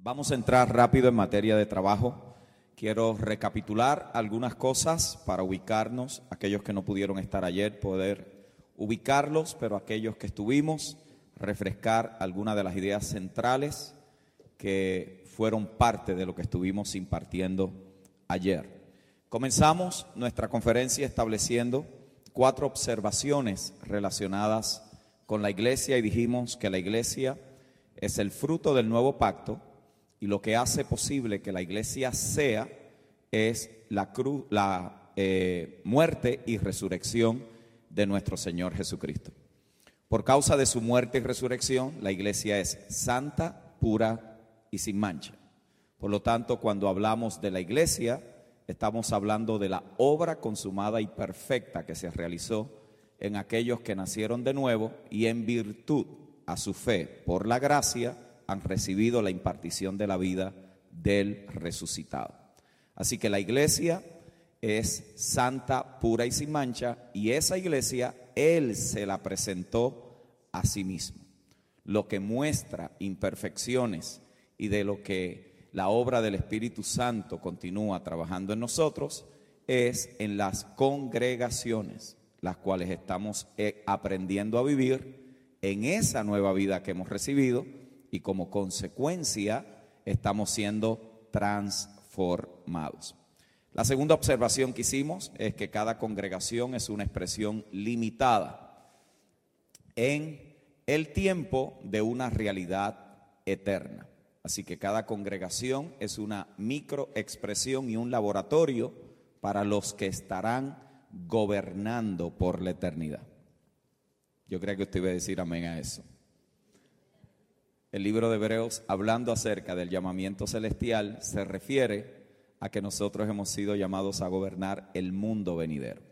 Vamos a entrar rápido en materia de trabajo. Quiero recapitular algunas cosas para ubicarnos, aquellos que no pudieron estar ayer, poder ubicarlos, pero aquellos que estuvimos, refrescar algunas de las ideas centrales que fueron parte de lo que estuvimos impartiendo ayer. Comenzamos nuestra conferencia estableciendo cuatro observaciones relacionadas con la iglesia y dijimos que la iglesia es el fruto del nuevo pacto y lo que hace posible que la iglesia sea es la, cruz, la eh, muerte y resurrección de nuestro Señor Jesucristo. Por causa de su muerte y resurrección, la iglesia es santa, pura y sin mancha. Por lo tanto, cuando hablamos de la iglesia, estamos hablando de la obra consumada y perfecta que se realizó en aquellos que nacieron de nuevo y en virtud a su fe por la gracia han recibido la impartición de la vida del resucitado. Así que la iglesia es santa, pura y sin mancha, y esa iglesia Él se la presentó a sí mismo. Lo que muestra imperfecciones y de lo que la obra del Espíritu Santo continúa trabajando en nosotros es en las congregaciones, las cuales estamos eh, aprendiendo a vivir en esa nueva vida que hemos recibido y como consecuencia estamos siendo transformados. La segunda observación que hicimos es que cada congregación es una expresión limitada en el tiempo de una realidad eterna. Así que cada congregación es una microexpresión y un laboratorio para los que estarán gobernando por la eternidad. Yo creo que usted iba a decir amén a eso. El libro de Hebreos, hablando acerca del llamamiento celestial, se refiere a que nosotros hemos sido llamados a gobernar el mundo venidero.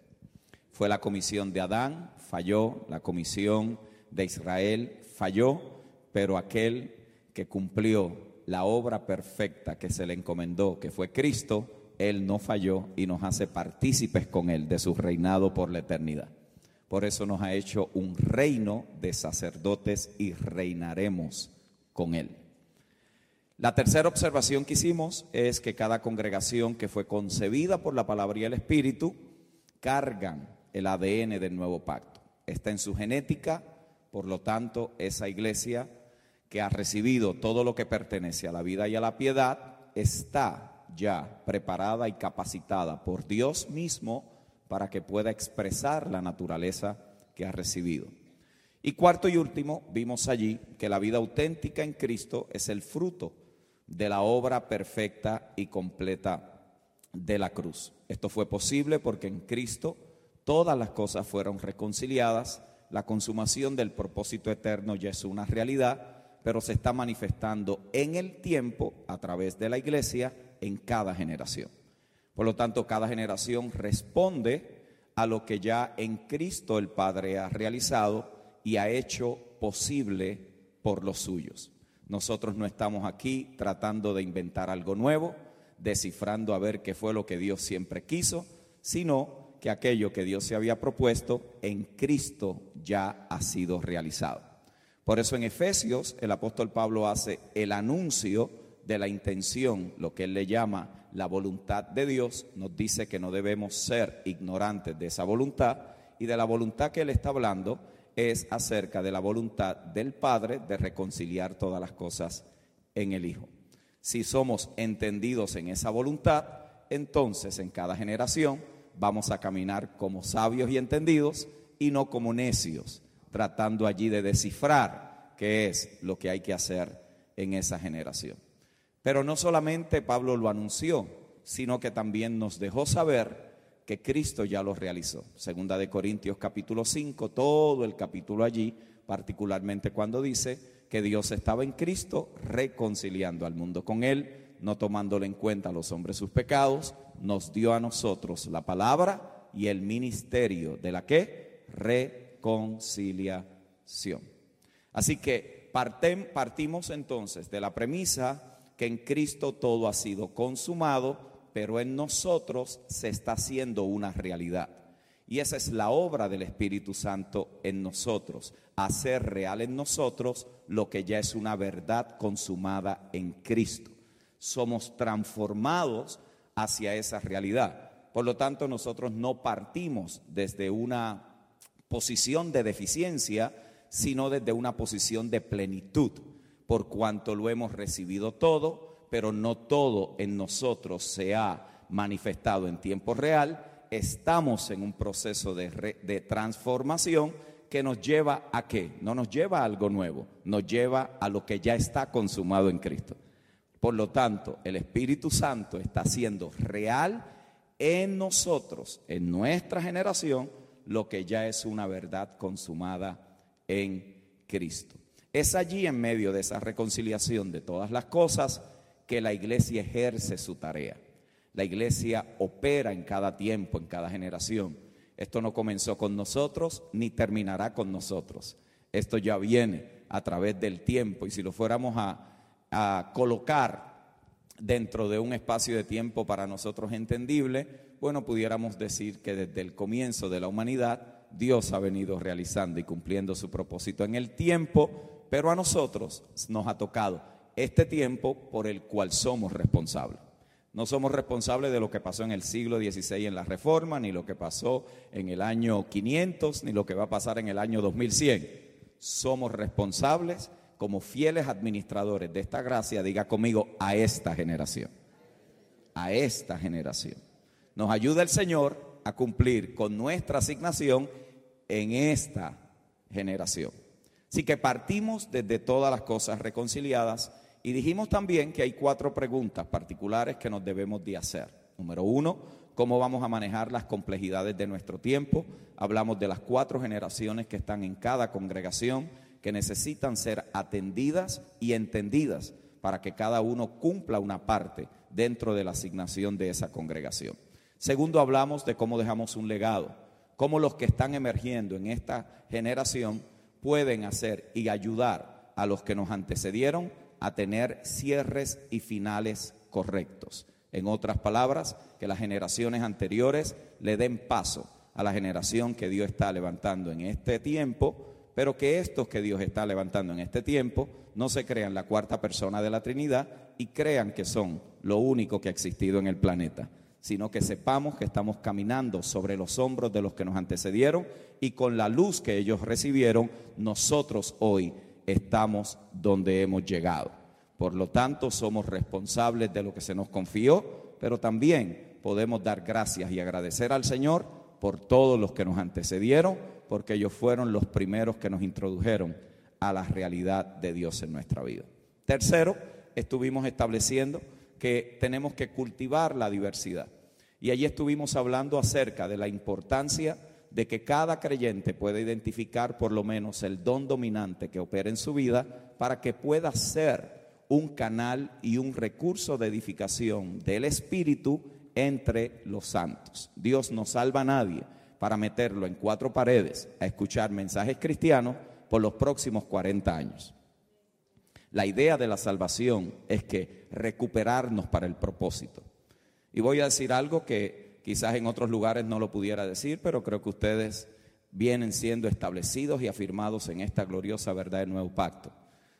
Fue la comisión de Adán, falló, la comisión de Israel falló, pero aquel que cumplió la obra perfecta que se le encomendó, que fue Cristo, Él no falló y nos hace partícipes con Él de su reinado por la eternidad. Por eso nos ha hecho un reino de sacerdotes y reinaremos con Él. La tercera observación que hicimos es que cada congregación que fue concebida por la palabra y el Espíritu cargan el ADN del nuevo pacto. Está en su genética, por lo tanto, esa iglesia que ha recibido todo lo que pertenece a la vida y a la piedad está ya preparada y capacitada por Dios mismo para que pueda expresar la naturaleza que ha recibido. Y cuarto y último, vimos allí que la vida auténtica en Cristo es el fruto de la obra perfecta y completa de la cruz. Esto fue posible porque en Cristo todas las cosas fueron reconciliadas, la consumación del propósito eterno ya es una realidad, pero se está manifestando en el tiempo a través de la iglesia en cada generación. Por lo tanto, cada generación responde a lo que ya en Cristo el Padre ha realizado y ha hecho posible por los suyos. Nosotros no estamos aquí tratando de inventar algo nuevo, descifrando a ver qué fue lo que Dios siempre quiso, sino que aquello que Dios se había propuesto en Cristo ya ha sido realizado. Por eso en Efesios el apóstol Pablo hace el anuncio de la intención, lo que él le llama la voluntad de Dios, nos dice que no debemos ser ignorantes de esa voluntad y de la voluntad que él está hablando es acerca de la voluntad del Padre de reconciliar todas las cosas en el Hijo. Si somos entendidos en esa voluntad, entonces en cada generación vamos a caminar como sabios y entendidos y no como necios, tratando allí de descifrar qué es lo que hay que hacer en esa generación. Pero no solamente Pablo lo anunció, sino que también nos dejó saber que Cristo ya lo realizó. Segunda de Corintios capítulo 5, todo el capítulo allí, particularmente cuando dice que Dios estaba en Cristo reconciliando al mundo con Él, no tomándole en cuenta a los hombres sus pecados, nos dio a nosotros la palabra y el ministerio de la que reconciliación. Así que partimos entonces de la premisa que en Cristo todo ha sido consumado, pero en nosotros se está haciendo una realidad. Y esa es la obra del Espíritu Santo en nosotros, hacer real en nosotros lo que ya es una verdad consumada en Cristo. Somos transformados hacia esa realidad. Por lo tanto, nosotros no partimos desde una posición de deficiencia, sino desde una posición de plenitud, por cuanto lo hemos recibido todo, pero no todo en nosotros se ha manifestado en tiempo real estamos en un proceso de, transformación que nos lleva a qué? No nos lleva a algo nuevo, nos lleva a lo que ya está consumado en Cristo. Por lo tanto, el Espíritu Santo está haciendo real en nosotros, en nuestra generación, lo que ya es una verdad consumada en Cristo. Es allí en medio de esa reconciliación de todas las cosas que la iglesia ejerce su tarea. La iglesia opera en cada tiempo, en cada generación. Esto no comenzó con nosotros ni terminará con nosotros. Esto ya viene a través del tiempo y si lo fuéramos a, colocar dentro de un espacio de tiempo para nosotros entendible, bueno, pudiéramos decir que desde el comienzo de la humanidad Dios ha venido realizando y cumpliendo su propósito en el tiempo, pero a nosotros nos ha tocado este tiempo por el cual somos responsables. No somos responsables de lo que pasó en el siglo XVI en la Reforma, ni lo que pasó en el año 500, ni lo que va a pasar en el año 2100. Somos responsables como fieles administradores de esta gracia, diga conmigo, a esta generación. A esta generación. Nos ayuda el Señor a cumplir con nuestra asignación en esta generación. Así que partimos desde todas las cosas reconciliadas y dijimos también que hay cuatro preguntas particulares que nos debemos de hacer. Número uno, cómo vamos a manejar las complejidades de nuestro tiempo. Hablamos de las cuatro generaciones que están en cada congregación, que necesitan ser atendidas y entendidas para que cada uno cumpla una parte dentro de la asignación de esa congregación. Segundo, hablamos de cómo dejamos un legado, cómo los que están emergiendo en esta generación pueden hacer y ayudar a los que nos antecedieron a tener cierres y finales correctos. En otras palabras, que las generaciones anteriores le den paso a la generación que Dios está levantando en este tiempo, pero que estos que Dios está levantando en este tiempo no se crean la cuarta persona de la Trinidad y crean que son lo único que ha existido en el planeta, sino que sepamos que estamos caminando sobre los hombros de los que nos antecedieron y con la luz que ellos recibieron, nosotros hoy estamos donde hemos llegado. Por lo tanto, somos responsables de lo que se nos confió, pero también podemos dar gracias y agradecer al Señor por todos los que nos antecedieron, porque ellos fueron los primeros que nos introdujeron a la realidad de Dios en nuestra vida. Tercero, estuvimos estableciendo que tenemos que cultivar la diversidad. Y allí estuvimos hablando acerca de la importancia de que cada creyente pueda identificar por lo menos el don dominante que opera en su vida para que pueda ser un canal y un recurso de edificación del Espíritu entre los santos. Dios no salva a nadie para meterlo en cuatro paredes a escuchar mensajes cristianos por los próximos 40 años. La idea de la salvación es que recuperarnos para el propósito. Y voy a decir algo que Quizás en otros lugares no lo pudiera decir, pero creo que ustedes vienen siendo establecidos y afirmados en esta gloriosa verdad del nuevo pacto.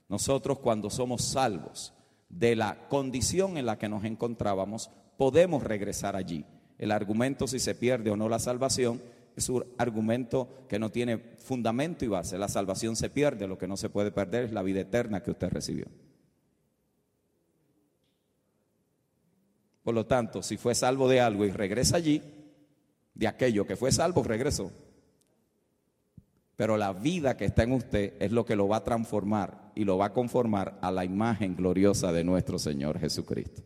Nosotros cuando somos salvos de la condición en la que nos encontrábamos, podemos regresar allí. El argumento si se pierde o no la salvación es un argumento que no tiene fundamento y base. La salvación se pierde, lo que no se puede perder es la vida eterna que usted recibió. Por lo tanto, si fue salvo de algo y regresa allí, de aquello que fue salvo, regresó. Pero la vida que está en usted es lo que lo va a transformar y lo va a conformar a la imagen gloriosa de nuestro Señor Jesucristo.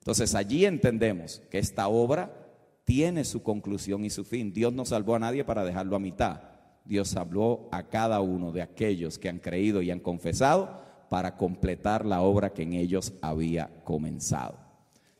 Entonces allí entendemos que esta obra tiene su conclusión y su fin. Dios no salvó a nadie para dejarlo a mitad. Dios salvó a cada uno de aquellos que han creído y han confesado para completar la obra que en ellos había comenzado.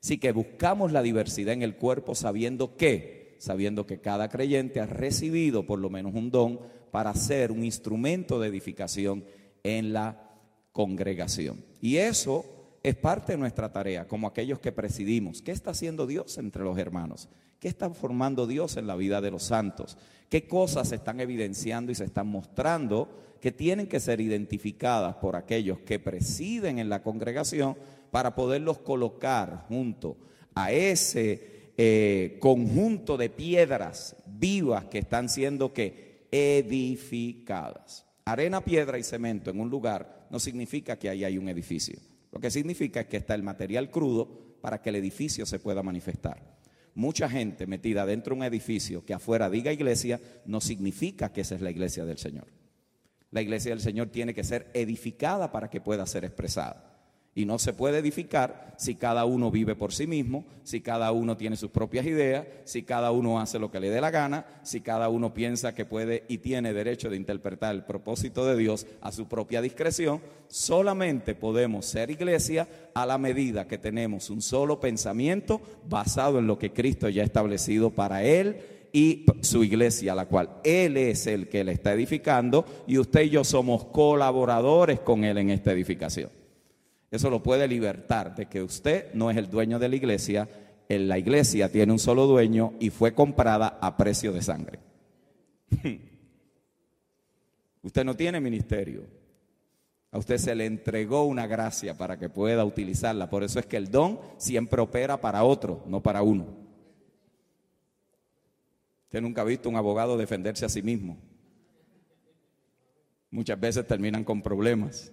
Así que buscamos la diversidad en el cuerpo sabiendo que, sabiendo que cada creyente ha recibido por lo menos un don para ser un instrumento de edificación en la congregación. Y eso es parte de nuestra tarea, como aquellos que presidimos. ¿Qué está haciendo Dios entre los hermanos? ¿Qué está formando Dios en la vida de los santos? ¿Qué cosas se están evidenciando y se están mostrando que tienen que ser identificadas por aquellos que presiden en la congregación para poderlos colocar junto a ese eh, conjunto de piedras vivas que están siendo que edificadas? Arena, piedra y cemento en un lugar no significa que ahí hay un edificio. Lo que significa es que está el material crudo para que el edificio se pueda manifestar. Mucha gente metida dentro de un edificio que afuera diga iglesia no significa que esa es la iglesia del Señor. La iglesia del Señor tiene que ser edificada para que pueda ser expresada. Y no se puede edificar si cada uno vive por sí mismo, si cada uno tiene sus propias ideas, si cada uno hace lo que le dé la gana, si cada uno piensa que puede y tiene derecho de interpretar el propósito de Dios a su propia discreción. Solamente podemos ser iglesia a la medida que tenemos un solo pensamiento basado en lo que Cristo ya ha establecido para Él y su iglesia, la cual Él es el que le está edificando y usted y yo somos colaboradores con Él en esta edificación. Eso lo puede libertar de que usted no es el dueño de la iglesia, en la iglesia tiene un solo dueño y fue comprada a precio de sangre. usted no tiene ministerio. A usted se le entregó una gracia para que pueda utilizarla. Por eso es que el don siempre opera para otro, no para uno. Usted nunca ha visto un abogado defenderse a sí mismo. Muchas veces terminan con problemas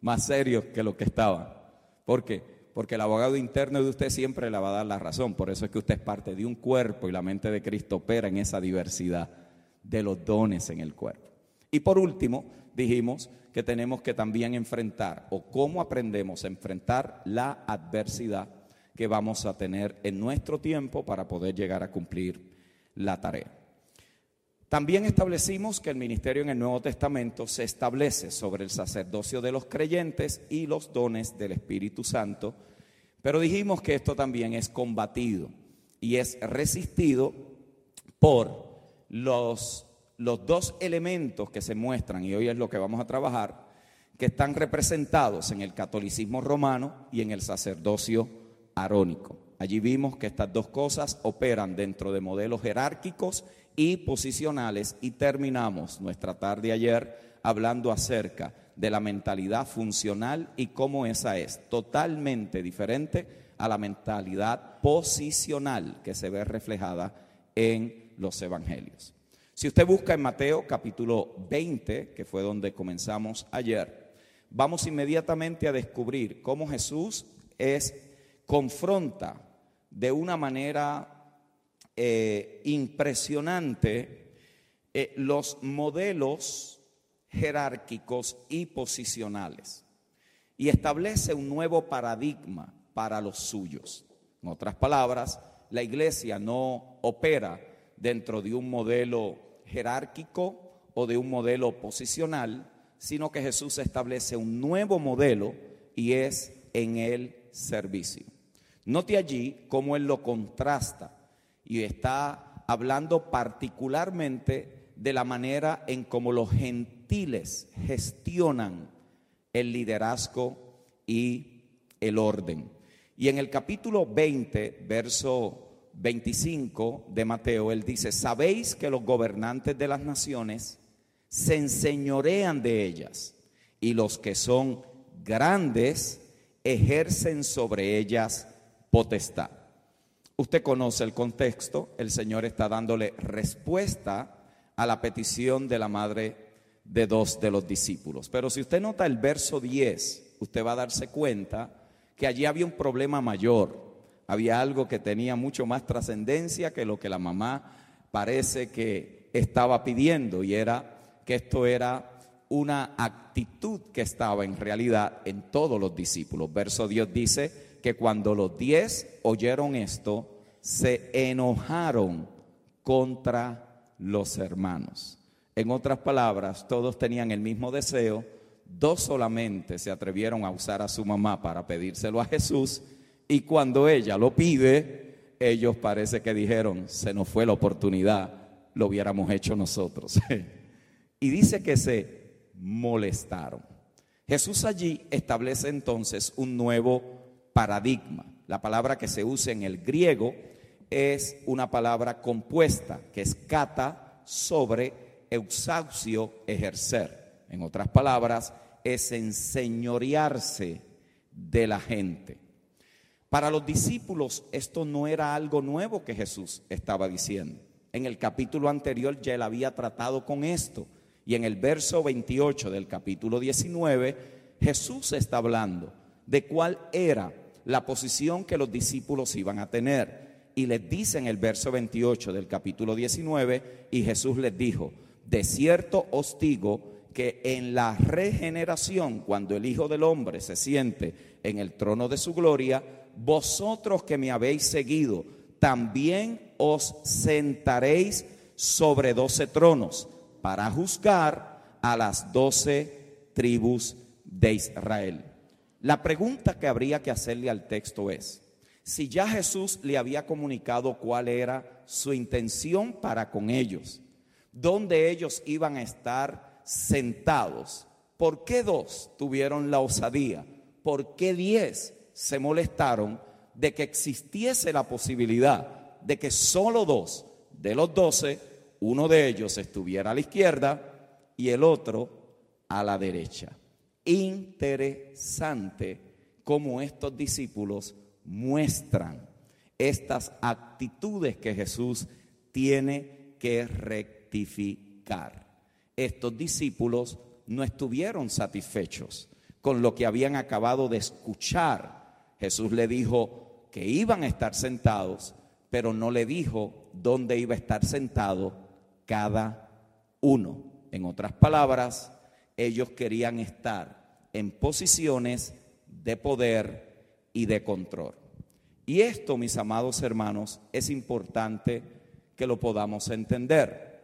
más serios que lo que estaban. ¿Por qué? Porque el abogado interno de usted siempre le va a dar la razón. Por eso es que usted es parte de un cuerpo y la mente de Cristo opera en esa diversidad de los dones en el cuerpo. Y por último, dijimos que tenemos que también enfrentar o cómo aprendemos a enfrentar la adversidad que vamos a tener en nuestro tiempo para poder llegar a cumplir la tarea. También establecimos que el ministerio en el Nuevo Testamento se establece sobre el sacerdocio de los creyentes y los dones del Espíritu Santo, pero dijimos que esto también es combatido y es resistido por los, los dos elementos que se muestran, y hoy es lo que vamos a trabajar, que están representados en el catolicismo romano y en el sacerdocio arónico. Allí vimos que estas dos cosas operan dentro de modelos jerárquicos y posicionales y terminamos nuestra tarde ayer hablando acerca de la mentalidad funcional y cómo esa es totalmente diferente a la mentalidad posicional que se ve reflejada en los evangelios. Si usted busca en Mateo capítulo 20, que fue donde comenzamos ayer, vamos inmediatamente a descubrir cómo Jesús es confronta de una manera eh, impresionante eh, los modelos jerárquicos y posicionales y establece un nuevo paradigma para los suyos. En otras palabras, la iglesia no opera dentro de un modelo jerárquico o de un modelo posicional, sino que Jesús establece un nuevo modelo y es en el servicio. Note allí cómo Él lo contrasta y está hablando particularmente de la manera en cómo los gentiles gestionan el liderazgo y el orden. Y en el capítulo 20, verso 25 de Mateo, él dice, sabéis que los gobernantes de las naciones se enseñorean de ellas y los que son grandes ejercen sobre ellas potestad. Usted conoce el contexto, el Señor está dándole respuesta a la petición de la madre de dos de los discípulos. Pero si usted nota el verso 10, usted va a darse cuenta que allí había un problema mayor, había algo que tenía mucho más trascendencia que lo que la mamá parece que estaba pidiendo y era que esto era una actitud que estaba en realidad en todos los discípulos. Verso 10 dice, que cuando los diez oyeron esto, se enojaron contra los hermanos. En otras palabras, todos tenían el mismo deseo, dos solamente se atrevieron a usar a su mamá para pedírselo a Jesús y cuando ella lo pide, ellos parece que dijeron, se nos fue la oportunidad, lo hubiéramos hecho nosotros. y dice que se molestaron. Jesús allí establece entonces un nuevo paradigma. La palabra que se usa en el griego es una palabra compuesta, que es kata sobre eusaucio, ejercer. En otras palabras, es enseñorearse de la gente. Para los discípulos esto no era algo nuevo que Jesús estaba diciendo. En el capítulo anterior ya él había tratado con esto. Y en el verso 28 del capítulo 19, Jesús está hablando de cuál era la posición que los discípulos iban a tener. Y les dice en el verso 28 del capítulo 19, y Jesús les dijo, de cierto os digo que en la regeneración, cuando el Hijo del Hombre se siente en el trono de su gloria, vosotros que me habéis seguido, también os sentaréis sobre doce tronos para juzgar a las doce tribus de Israel. La pregunta que habría que hacerle al texto es, si ya Jesús le había comunicado cuál era su intención para con ellos, dónde ellos iban a estar sentados, ¿por qué dos tuvieron la osadía? ¿Por qué diez se molestaron de que existiese la posibilidad de que solo dos de los doce, uno de ellos estuviera a la izquierda y el otro a la derecha. Interesante cómo estos discípulos muestran estas actitudes que Jesús tiene que rectificar. Estos discípulos no estuvieron satisfechos con lo que habían acabado de escuchar Jesús le dijo que iban a estar sentados, pero no le dijo dónde iba a estar sentado cada uno. En otras palabras, ellos querían estar en posiciones de poder y de control. Y esto, mis amados hermanos, es importante que lo podamos entender,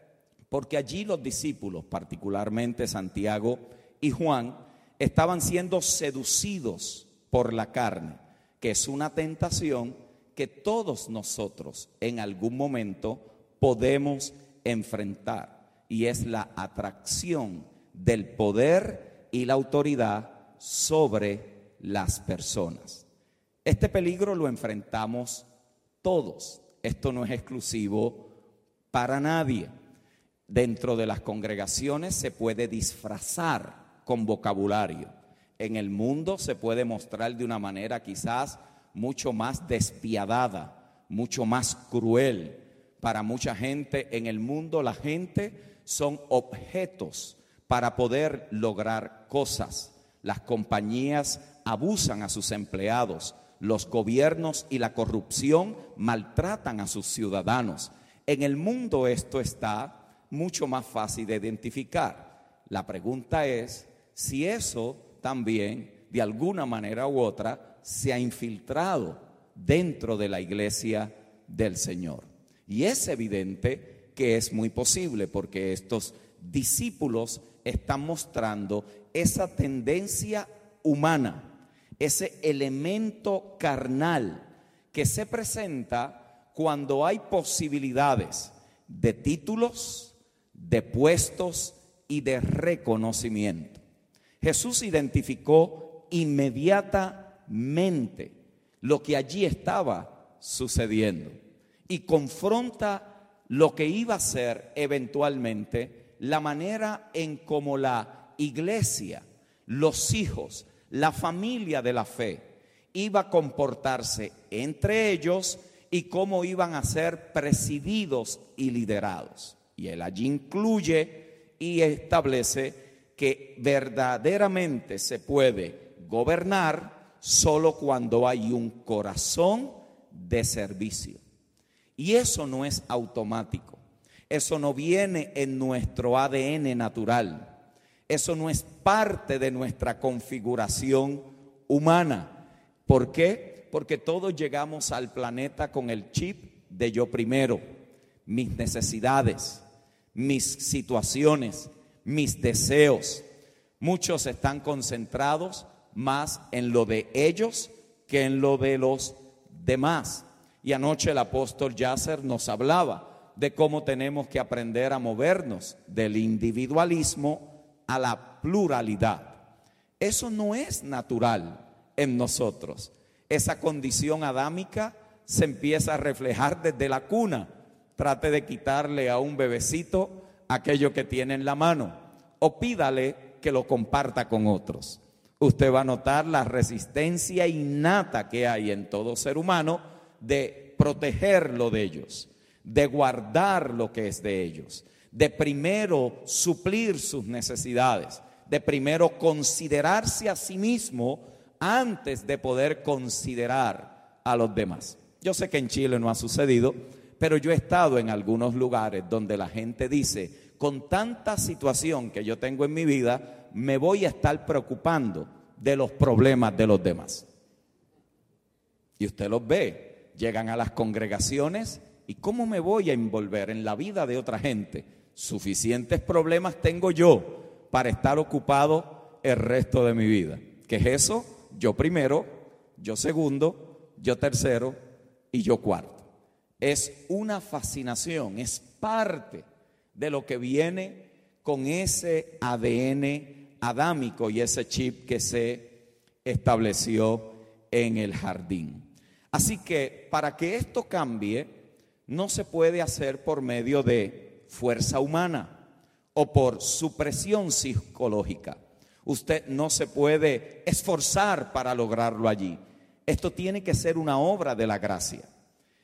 porque allí los discípulos, particularmente Santiago y Juan, estaban siendo seducidos por la carne que es una tentación que todos nosotros en algún momento podemos enfrentar y es la atracción del poder y la autoridad sobre las personas. Este peligro lo enfrentamos todos. Esto no es exclusivo para nadie. Dentro de las congregaciones se puede disfrazar con vocabulario en el mundo se puede mostrar de una manera quizás mucho más despiadada, mucho más cruel. Para mucha gente en el mundo la gente son objetos para poder lograr cosas. Las compañías abusan a sus empleados, los gobiernos y la corrupción maltratan a sus ciudadanos. En el mundo esto está mucho más fácil de identificar. La pregunta es si eso también, de alguna manera u otra, se ha infiltrado dentro de la iglesia del Señor. Y es evidente que es muy posible porque estos discípulos están mostrando esa tendencia humana, ese elemento carnal que se presenta cuando hay posibilidades de títulos, de puestos y de reconocimiento. Jesús identificó inmediatamente lo que allí estaba sucediendo y confronta lo que iba a ser eventualmente la manera en cómo la iglesia, los hijos, la familia de la fe iba a comportarse entre ellos y cómo iban a ser presididos y liderados. Y él allí incluye y establece que verdaderamente se puede gobernar solo cuando hay un corazón de servicio. Y eso no es automático. Eso no viene en nuestro ADN natural. Eso no es parte de nuestra configuración humana. ¿Por qué? Porque todos llegamos al planeta con el chip de yo primero, mis necesidades, mis situaciones, mis deseos. Muchos están concentrados más en lo de ellos que en lo de los demás. Y anoche el apóstol Yasser nos hablaba de cómo tenemos que aprender a movernos del individualismo a la pluralidad. Eso no es natural en nosotros. Esa condición adámica se empieza a reflejar desde la cuna. Trate de quitarle a un bebecito aquello que tiene en la mano o pídale que lo comparta con otros. Usted va a notar la resistencia innata que hay en todo ser humano de protegerlo de ellos, de guardar lo que es de ellos, de primero suplir sus necesidades, de primero considerarse a sí mismo antes de poder considerar a los demás. Yo sé que en Chile no ha sucedido, pero yo he estado en algunos lugares donde la gente dice, con tanta situación que yo tengo en mi vida, me voy a estar preocupando de los problemas de los demás. Y usted los ve, llegan a las congregaciones y ¿cómo me voy a envolver en la vida de otra gente? Suficientes problemas tengo yo para estar ocupado el resto de mi vida. ¿Qué es eso? Yo primero, yo segundo, yo tercero y yo cuarto. Es una fascinación, es parte de lo que viene con ese ADN adámico y ese chip que se estableció en el jardín. Así que para que esto cambie, no se puede hacer por medio de fuerza humana o por supresión psicológica. Usted no se puede esforzar para lograrlo allí. Esto tiene que ser una obra de la gracia.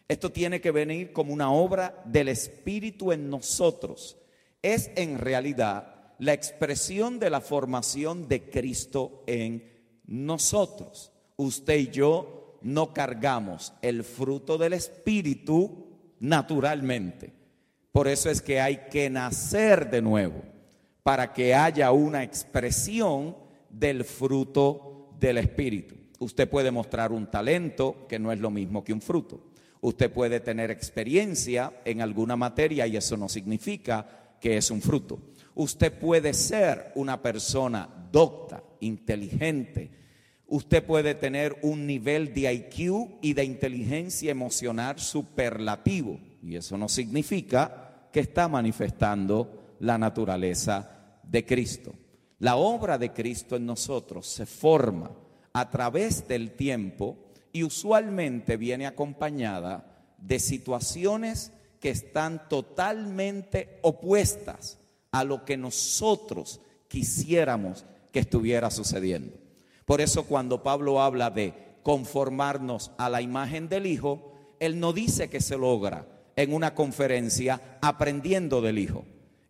Esto tiene que venir como una obra del Espíritu en nosotros. Es en realidad la expresión de la formación de Cristo en nosotros. Usted y yo no cargamos el fruto del Espíritu naturalmente. Por eso es que hay que nacer de nuevo para que haya una expresión del fruto del Espíritu. Usted puede mostrar un talento que no es lo mismo que un fruto. Usted puede tener experiencia en alguna materia y eso no significa que es un fruto. Usted puede ser una persona docta, inteligente. Usted puede tener un nivel de IQ y de inteligencia emocional superlativo. Y eso no significa que está manifestando la naturaleza de Cristo. La obra de Cristo en nosotros se forma a través del tiempo y usualmente viene acompañada de situaciones que están totalmente opuestas a lo que nosotros quisiéramos que estuviera sucediendo. Por eso cuando Pablo habla de conformarnos a la imagen del Hijo, él no dice que se logra en una conferencia aprendiendo del Hijo.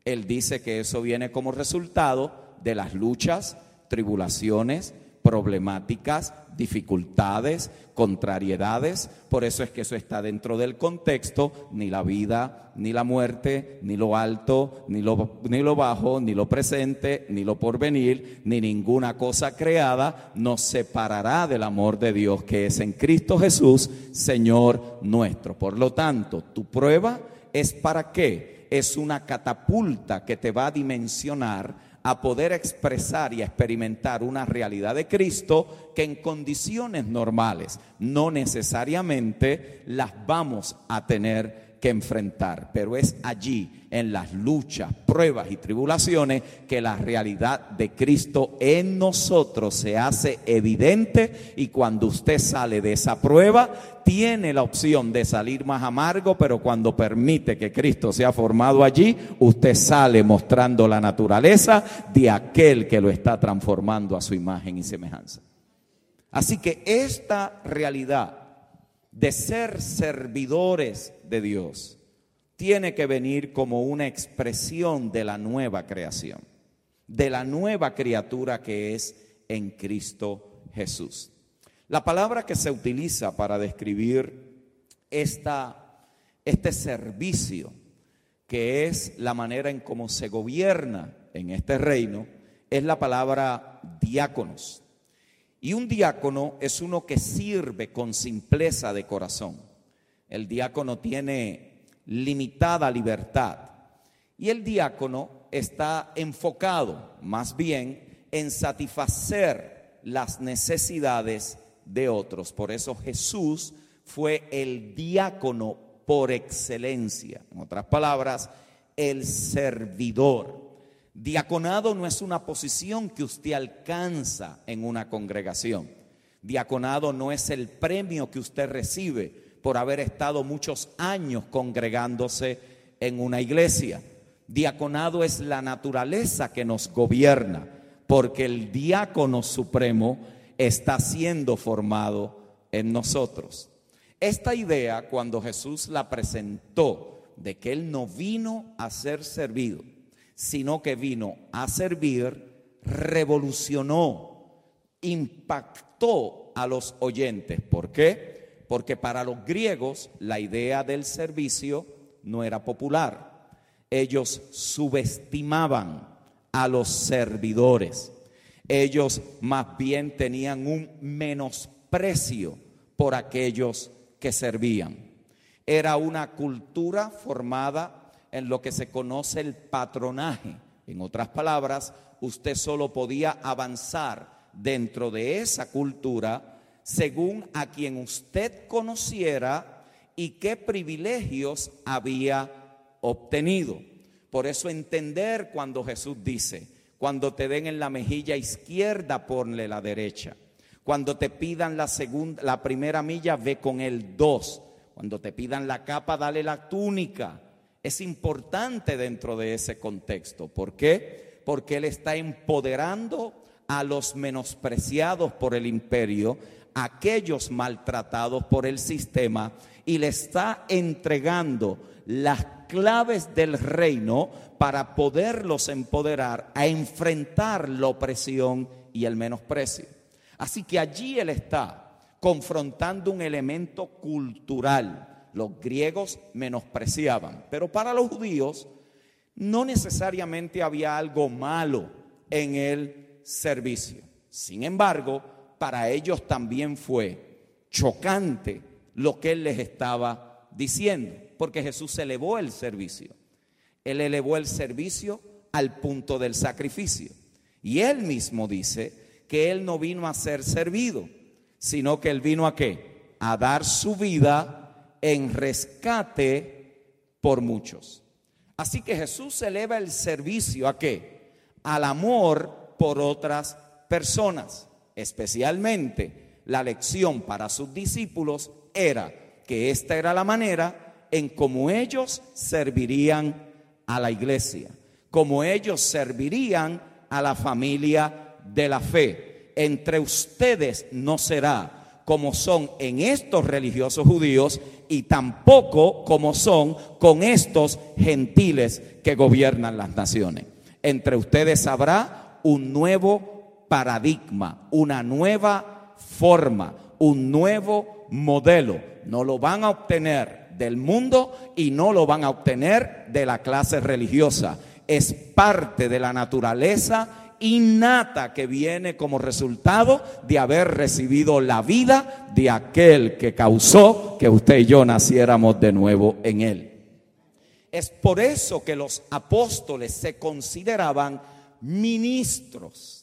Él dice que eso viene como resultado de las luchas, tribulaciones, problemáticas, dificultades, contrariedades. Por eso es que eso está dentro del contexto, ni la vida, ni la muerte, ni lo alto, ni lo, ni lo bajo, ni lo presente, ni lo porvenir, ni ninguna cosa creada nos separará del amor de Dios que es en Cristo Jesús, Señor nuestro. Por lo tanto, tu prueba es para qué? es una catapulta que te va a dimensionar a poder expresar y experimentar una realidad de Cristo que en condiciones normales no necesariamente las vamos a tener que enfrentar, pero es allí, en las luchas, pruebas y tribulaciones, que la realidad de Cristo en nosotros se hace evidente y cuando usted sale de esa prueba, tiene la opción de salir más amargo, pero cuando permite que Cristo sea formado allí, usted sale mostrando la naturaleza de aquel que lo está transformando a su imagen y semejanza. Así que esta realidad de ser servidores de Dios tiene que venir como una expresión de la nueva creación, de la nueva criatura que es en Cristo Jesús. La palabra que se utiliza para describir esta, este servicio, que es la manera en cómo se gobierna en este reino, es la palabra diáconos. Y un diácono es uno que sirve con simpleza de corazón. El diácono tiene limitada libertad. Y el diácono está enfocado más bien en satisfacer las necesidades de otros. Por eso Jesús fue el diácono por excelencia. En otras palabras, el servidor. Diaconado no es una posición que usted alcanza en una congregación. Diaconado no es el premio que usted recibe por haber estado muchos años congregándose en una iglesia. Diaconado es la naturaleza que nos gobierna, porque el diácono supremo está siendo formado en nosotros. Esta idea, cuando Jesús la presentó, de que Él no vino a ser servido, sino que vino a servir, revolucionó, impactó a los oyentes. ¿Por qué? Porque para los griegos la idea del servicio no era popular ellos subestimaban a los servidores. Ellos más bien tenían un menosprecio por aquellos que servían. Era una cultura formada en lo que se conoce el patronaje. En otras palabras, usted solo podía avanzar dentro de esa cultura según a quien usted conociera y qué privilegios había obtenido. Por eso entender cuando Jesús dice, cuando te den en la mejilla izquierda, ponle la derecha. Cuando te pidan la segunda, la primera milla, ve con el dos. Cuando te pidan la capa, dale la túnica. Es importante dentro de ese contexto. ¿Por qué? Porque Él está empoderando a los menospreciados por el imperio, aquellos maltratados por el sistema, y le está entregando las claves del reino para poderlos empoderar a enfrentar la opresión y el menosprecio. Así que allí él está confrontando un elemento cultural. Los griegos menospreciaban, pero para los judíos no necesariamente había algo malo en el servicio. Sin embargo, para ellos también fue chocante lo que él les estaba diciendo porque Jesús elevó el servicio. Él elevó el servicio al punto del sacrificio. Y él mismo dice que él no vino a ser servido, sino que él vino a qué? A dar su vida en rescate por muchos. Así que Jesús eleva el servicio a qué? Al amor por otras personas. Especialmente la lección para sus discípulos era que esta era la manera en cómo ellos servirían a la iglesia, como ellos servirían a la familia de la fe. Entre ustedes no será como son en estos religiosos judíos y tampoco como son con estos gentiles que gobiernan las naciones. Entre ustedes habrá un nuevo paradigma, una nueva forma, un nuevo modelo. No lo van a obtener del mundo y no lo van a obtener de la clase religiosa. Es parte de la naturaleza innata que viene como resultado de haber recibido la vida de aquel que causó que usted y yo naciéramos de nuevo en él. Es por eso que los apóstoles se consideraban ministros,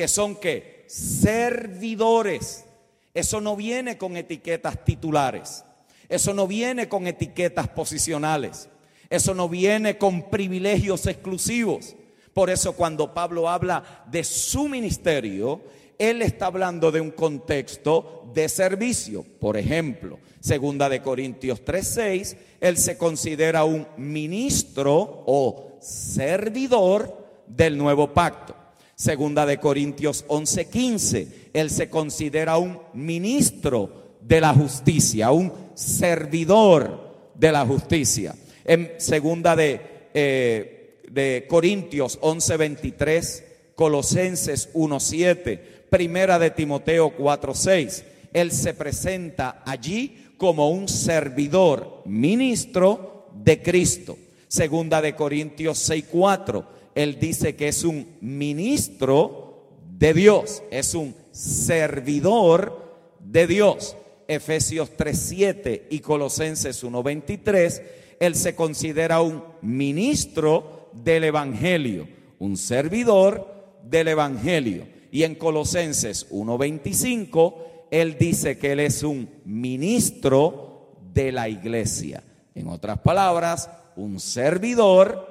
que son que servidores. Eso no viene con etiquetas titulares. Eso no viene con etiquetas posicionales. Eso no viene con privilegios exclusivos. Por eso cuando Pablo habla de su ministerio, él está hablando de un contexto de servicio. Por ejemplo, segunda de Corintios 3:6, él se considera un ministro o servidor del nuevo pacto. Segunda de Corintios 11:15, él se considera un ministro de la justicia, un servidor de la justicia. En segunda de, eh, de Corintios 11:23, Colosenses 1:7, primera de Timoteo 4:6, él se presenta allí como un servidor, ministro de Cristo. Segunda de Corintios 6:4, él dice que es un ministro de Dios, es un servidor de Dios. Efesios 3:7 y Colosenses 1:23, él se considera un ministro del Evangelio, un servidor del Evangelio. Y en Colosenses 1:25, él dice que él es un ministro de la iglesia. En otras palabras, un servidor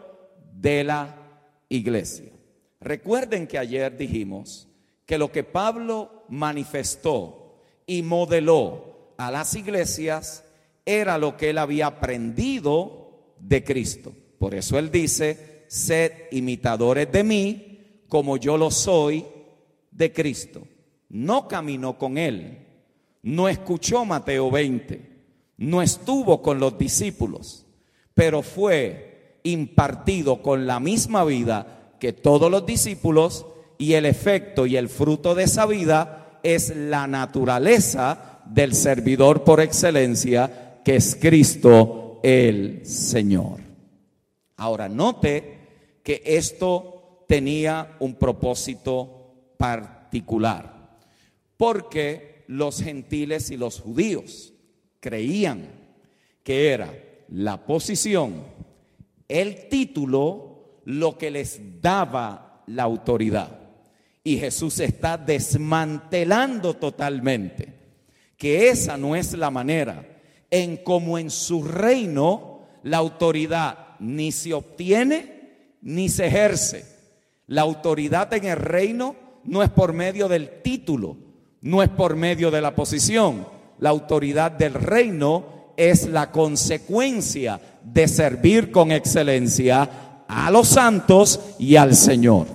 de la iglesia. Recuerden que ayer dijimos que lo que Pablo manifestó y modeló a las iglesias era lo que él había aprendido de Cristo. Por eso él dice, sed imitadores de mí como yo lo soy de Cristo. No caminó con él, no escuchó Mateo 20, no estuvo con los discípulos, pero fue impartido con la misma vida que todos los discípulos y el efecto y el fruto de esa vida es la naturaleza del servidor por excelencia que es Cristo el Señor. Ahora, note que esto tenía un propósito particular, porque los gentiles y los judíos creían que era la posición, el título, lo que les daba la autoridad. Y Jesús está desmantelando totalmente que esa no es la manera en como en su reino la autoridad ni se obtiene ni se ejerce. La autoridad en el reino no es por medio del título, no es por medio de la posición. La autoridad del reino es la consecuencia de servir con excelencia a los santos y al Señor.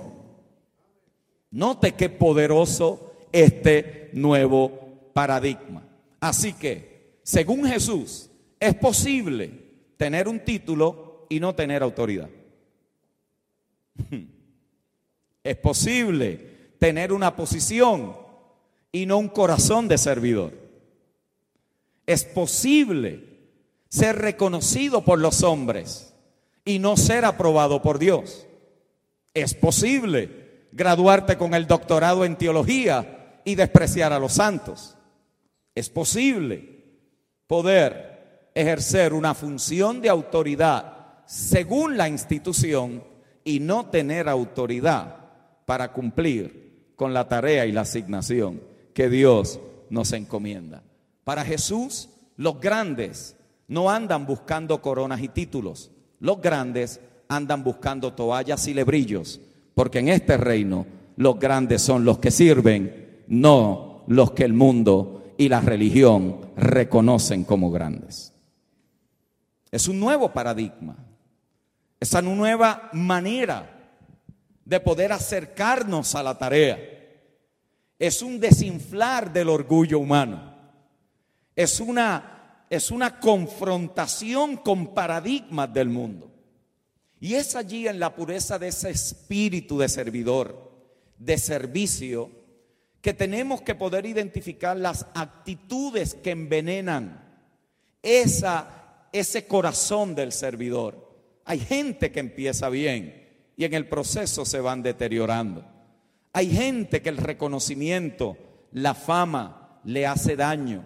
Note qué poderoso este nuevo paradigma. Así que, según Jesús, es posible tener un título y no tener autoridad. Es posible tener una posición y no un corazón de servidor. Es posible ser reconocido por los hombres y no ser aprobado por Dios. Es posible graduarte con el doctorado en teología y despreciar a los santos. Es posible poder ejercer una función de autoridad según la institución y no tener autoridad para cumplir con la tarea y la asignación que Dios nos encomienda. Para Jesús, los grandes no andan buscando coronas y títulos, los grandes andan buscando toallas y lebrillos porque en este reino los grandes son los que sirven, no los que el mundo y la religión reconocen como grandes. Es un nuevo paradigma, es una nueva manera de poder acercarnos a la tarea. Es un desinflar del orgullo humano. Es una, es una confrontación con paradigmas del mundo. Y es allí en la pureza de ese espíritu de servidor, de servicio, que tenemos que poder identificar las actitudes que envenenan esa, ese corazón del servidor. Hay gente que empieza bien y en el proceso se van deteriorando. Hay gente que el reconocimiento, la fama le hace daño.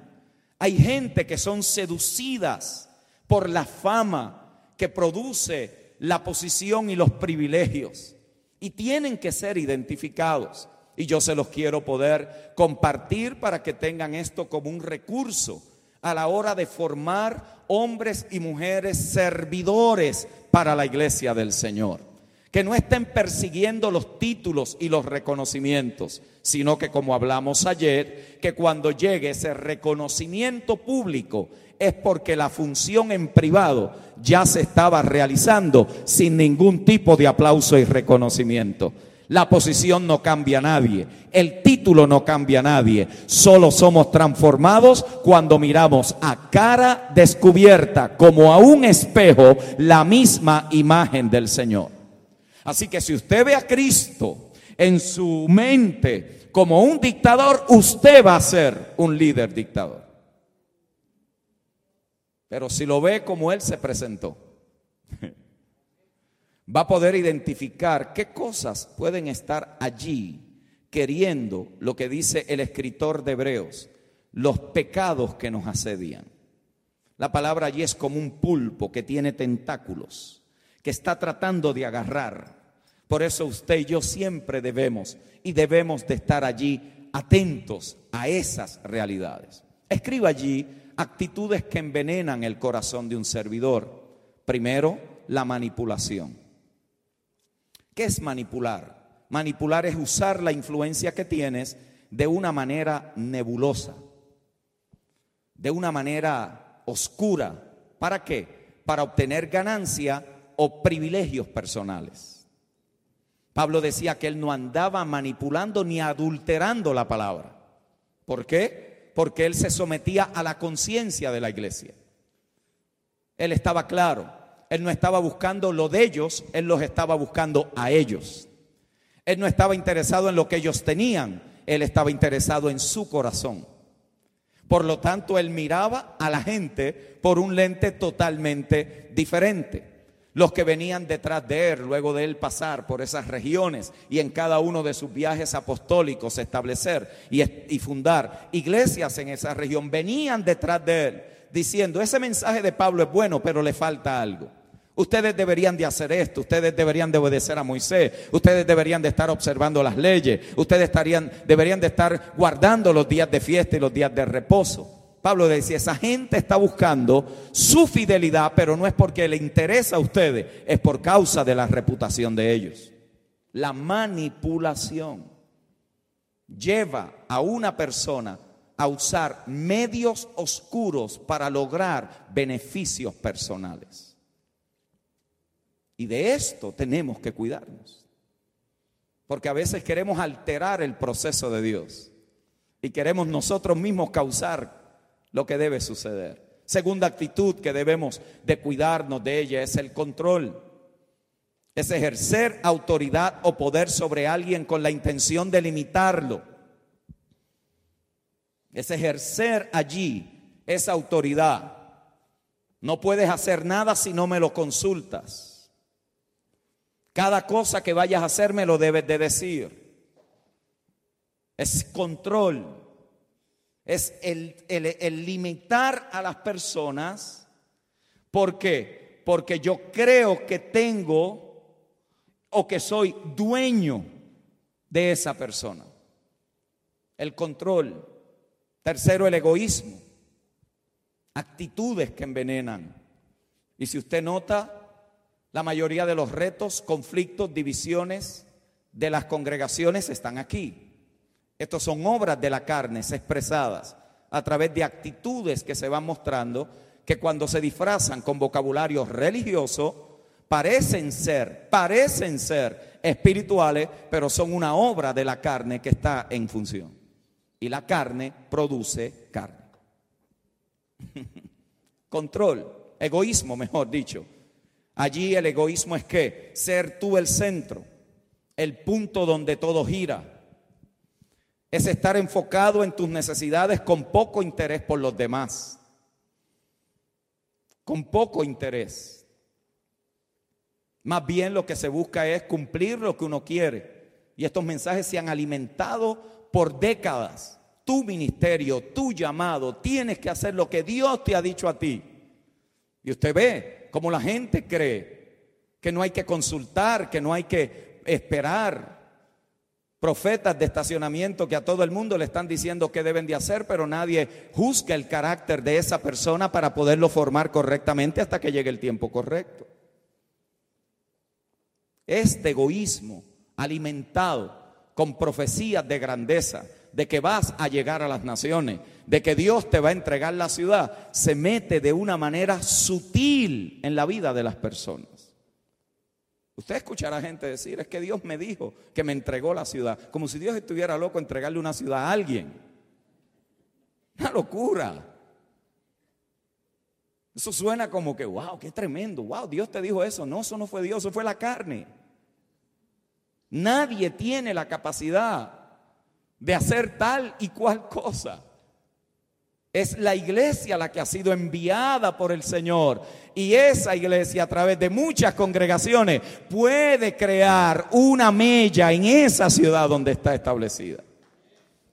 Hay gente que son seducidas por la fama que produce la posición y los privilegios. Y tienen que ser identificados. Y yo se los quiero poder compartir para que tengan esto como un recurso a la hora de formar hombres y mujeres servidores para la iglesia del Señor. Que no estén persiguiendo los títulos y los reconocimientos, sino que como hablamos ayer, que cuando llegue ese reconocimiento público es porque la función en privado ya se estaba realizando sin ningún tipo de aplauso y reconocimiento. La posición no cambia a nadie, el título no cambia a nadie, solo somos transformados cuando miramos a cara descubierta como a un espejo la misma imagen del Señor. Así que si usted ve a Cristo en su mente como un dictador, usted va a ser un líder dictador. Pero si lo ve como Él se presentó, va a poder identificar qué cosas pueden estar allí queriendo lo que dice el escritor de Hebreos, los pecados que nos asedian. La palabra allí es como un pulpo que tiene tentáculos, que está tratando de agarrar. Por eso usted y yo siempre debemos y debemos de estar allí atentos a esas realidades. Escriba allí actitudes que envenenan el corazón de un servidor. Primero, la manipulación. ¿Qué es manipular? Manipular es usar la influencia que tienes de una manera nebulosa, de una manera oscura. ¿Para qué? Para obtener ganancia o privilegios personales. Pablo decía que él no andaba manipulando ni adulterando la palabra. ¿Por qué? Porque él se sometía a la conciencia de la iglesia. Él estaba claro, él no estaba buscando lo de ellos, él los estaba buscando a ellos. Él no estaba interesado en lo que ellos tenían, él estaba interesado en su corazón. Por lo tanto, él miraba a la gente por un lente totalmente diferente. Los que venían detrás de él, luego de él pasar por esas regiones y en cada uno de sus viajes apostólicos establecer y, fundar iglesias en esa región, venían detrás de él diciendo, ese mensaje de Pablo es bueno, pero le falta algo. Ustedes deberían de hacer esto, ustedes deberían de obedecer a Moisés, ustedes deberían de estar observando las leyes, ustedes estarían, deberían de estar guardando los días de fiesta y los días de reposo. Pablo decía, esa gente está buscando su fidelidad, pero no es porque le interesa a ustedes, es por causa de la reputación de ellos. La manipulación lleva a una persona a usar medios oscuros para lograr beneficios personales. Y de esto tenemos que cuidarnos. Porque a veces queremos alterar el proceso de Dios y queremos nosotros mismos causar lo que debe suceder. Segunda actitud que debemos de cuidarnos de ella es el control. Es ejercer autoridad o poder sobre alguien con la intención de limitarlo. Es ejercer allí esa autoridad. No puedes hacer nada si no me lo consultas. Cada cosa que vayas a hacer me lo debes de decir. Es control. Es el, el, limitar a las personas. ¿Por qué? Porque yo creo que tengo o que soy dueño de esa persona. El control. Tercero, el egoísmo. Actitudes que envenenan. Y si usted nota, la mayoría de los retos, conflictos, divisiones de las congregaciones están aquí. Estos son obras de la carne expresadas a través de actitudes que se van mostrando que cuando se disfrazan con vocabulario religioso parecen ser, parecen ser espirituales, pero son una obra de la carne que está en función. Y la carne produce carne. Control, egoísmo, mejor dicho Allí el egoísmo es que ser tú el centro, el punto donde todo gira. Es estar enfocado en tus necesidades con poco interés por los demás. Con poco interés. Más bien lo que se busca es cumplir lo que uno quiere. Y estos mensajes se han alimentado por décadas. Tu ministerio, tu llamado, tienes que hacer lo que Dios te ha dicho a ti. Y usted ve como la gente cree, que no hay que consultar, que no hay que esperar. Profetas de estacionamiento que a todo el mundo le están diciendo qué deben de hacer, pero nadie juzga el carácter de esa persona para poderlo formar correctamente hasta que llegue el tiempo correcto. Este egoísmo alimentado con profecías de grandeza, de que vas a llegar a las naciones, de que Dios te va a entregar la ciudad, se mete de una manera sutil en la vida de las personas. Usted escuchará gente decir, es que Dios me dijo que me entregó la ciudad, como si Dios estuviera loco entregarle una ciudad a alguien. Una locura. Eso suena como que, wow, qué tremendo, wow, Dios te dijo eso. No, eso no fue Dios, eso fue la carne. Nadie tiene la capacidad de hacer tal y cual cosa. Es la iglesia la que ha sido enviada por el Señor. Y esa iglesia a través de muchas congregaciones puede crear una mella en esa ciudad donde está establecida.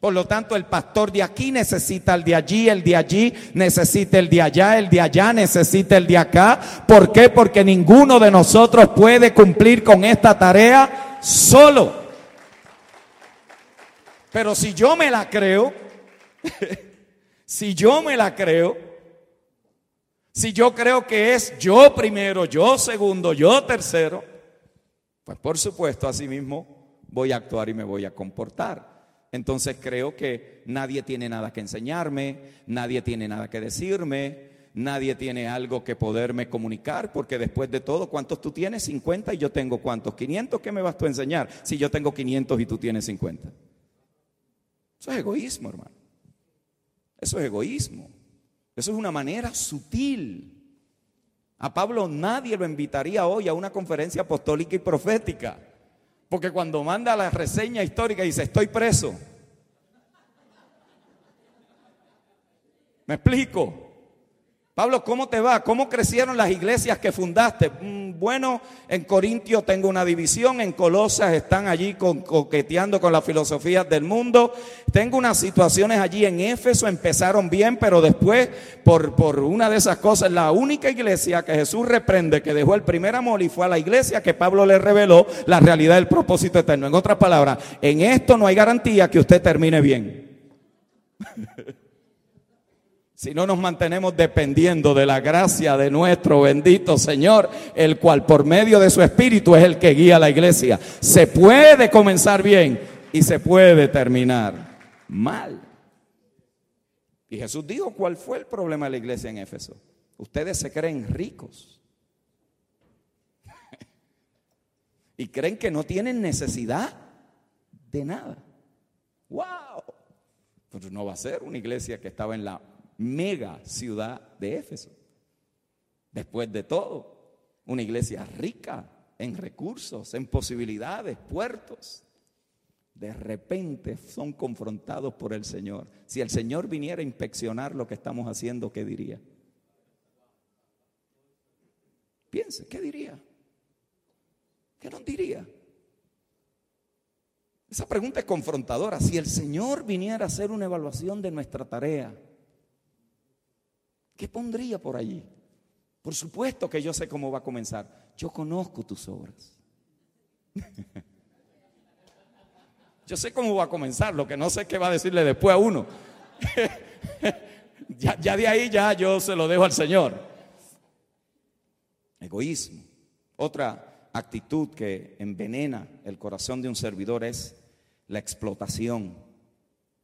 Por lo tanto, el pastor de aquí necesita el de allí, el de allí necesita el de allá, el de allá necesita el de acá. ¿Por qué? Porque ninguno de nosotros puede cumplir con esta tarea solo. Pero si yo me la creo, Si yo me la creo, si yo creo que es yo primero, yo segundo, yo tercero, pues por supuesto así mismo voy a actuar y me voy a comportar. Entonces creo que nadie tiene nada que enseñarme, nadie tiene nada que decirme, nadie tiene algo que poderme comunicar, porque después de todo, ¿cuántos tú tienes? 50 y yo tengo cuántos? 500, ¿qué me vas tú a enseñar si yo tengo 500 y tú tienes 50? Eso es egoísmo, hermano. Eso es egoísmo. Eso es una manera sutil. A Pablo nadie lo invitaría hoy a una conferencia apostólica y profética, porque cuando manda la reseña histórica dice, estoy preso. ¿Me explico? Pablo, ¿cómo te va? ¿Cómo crecieron las iglesias que fundaste? Mm, bueno, en Corintio tengo una división, en Colosas están allí coqueteando con las filosofías del mundo. Tengo unas situaciones allí en Éfeso, empezaron bien, pero después, por, por una de esas cosas, la única iglesia que Jesús reprende, que dejó el primer amor y fue a la iglesia que Pablo le reveló la realidad del propósito eterno. En otras palabras, en esto no hay garantía que usted termine bien. Si no nos mantenemos dependiendo de la gracia de nuestro bendito Señor, el cual por medio de su Espíritu es el que guía a la iglesia. Se puede comenzar bien y se puede terminar mal. Y Jesús dijo cuál fue el problema de la iglesia en Éfeso. Ustedes se creen ricos y creen que no tienen necesidad de nada. ¡Wow! No va a ser una iglesia que estaba en la mega ciudad de Éfeso. Después de todo, una iglesia rica en recursos, en posibilidades, puertos. De repente son confrontados por el Señor. Si el Señor viniera a inspeccionar lo que estamos haciendo, ¿qué diría? Piense, ¿qué diría? ¿Qué nos diría? Esa pregunta es confrontadora. Si el Señor viniera a hacer una evaluación de nuestra tarea, ¿Qué pondría por allí? Por supuesto que yo sé cómo va a comenzar. Yo conozco tus obras. yo sé cómo va a comenzar, lo que no sé qué va a decirle después a uno. ya, ya de ahí ya yo se lo dejo al Señor. Egoísmo. Otra actitud que envenena el corazón de un servidor es la explotación.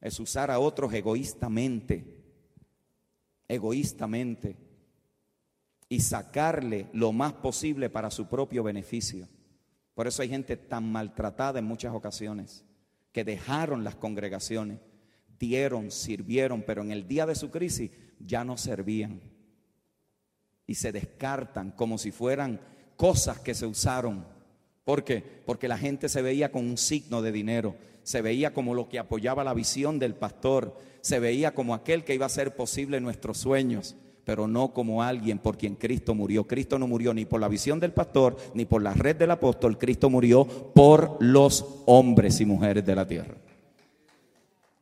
Es usar a otros egoístamente egoístamente y sacarle lo más posible para su propio beneficio. Por eso hay gente tan maltratada en muchas ocasiones, que dejaron las congregaciones, dieron, sirvieron, pero en el día de su crisis ya no servían. Y se descartan como si fueran cosas que se usaron. ¿Por qué? Porque la gente se veía con un signo de dinero, se veía como lo que apoyaba la visión del pastor, se veía como aquel que iba a hacer posible nuestros sueños, pero no como alguien por quien Cristo murió. Cristo no murió ni por la visión del pastor, ni por la red del apóstol, Cristo murió por los hombres y mujeres de la tierra.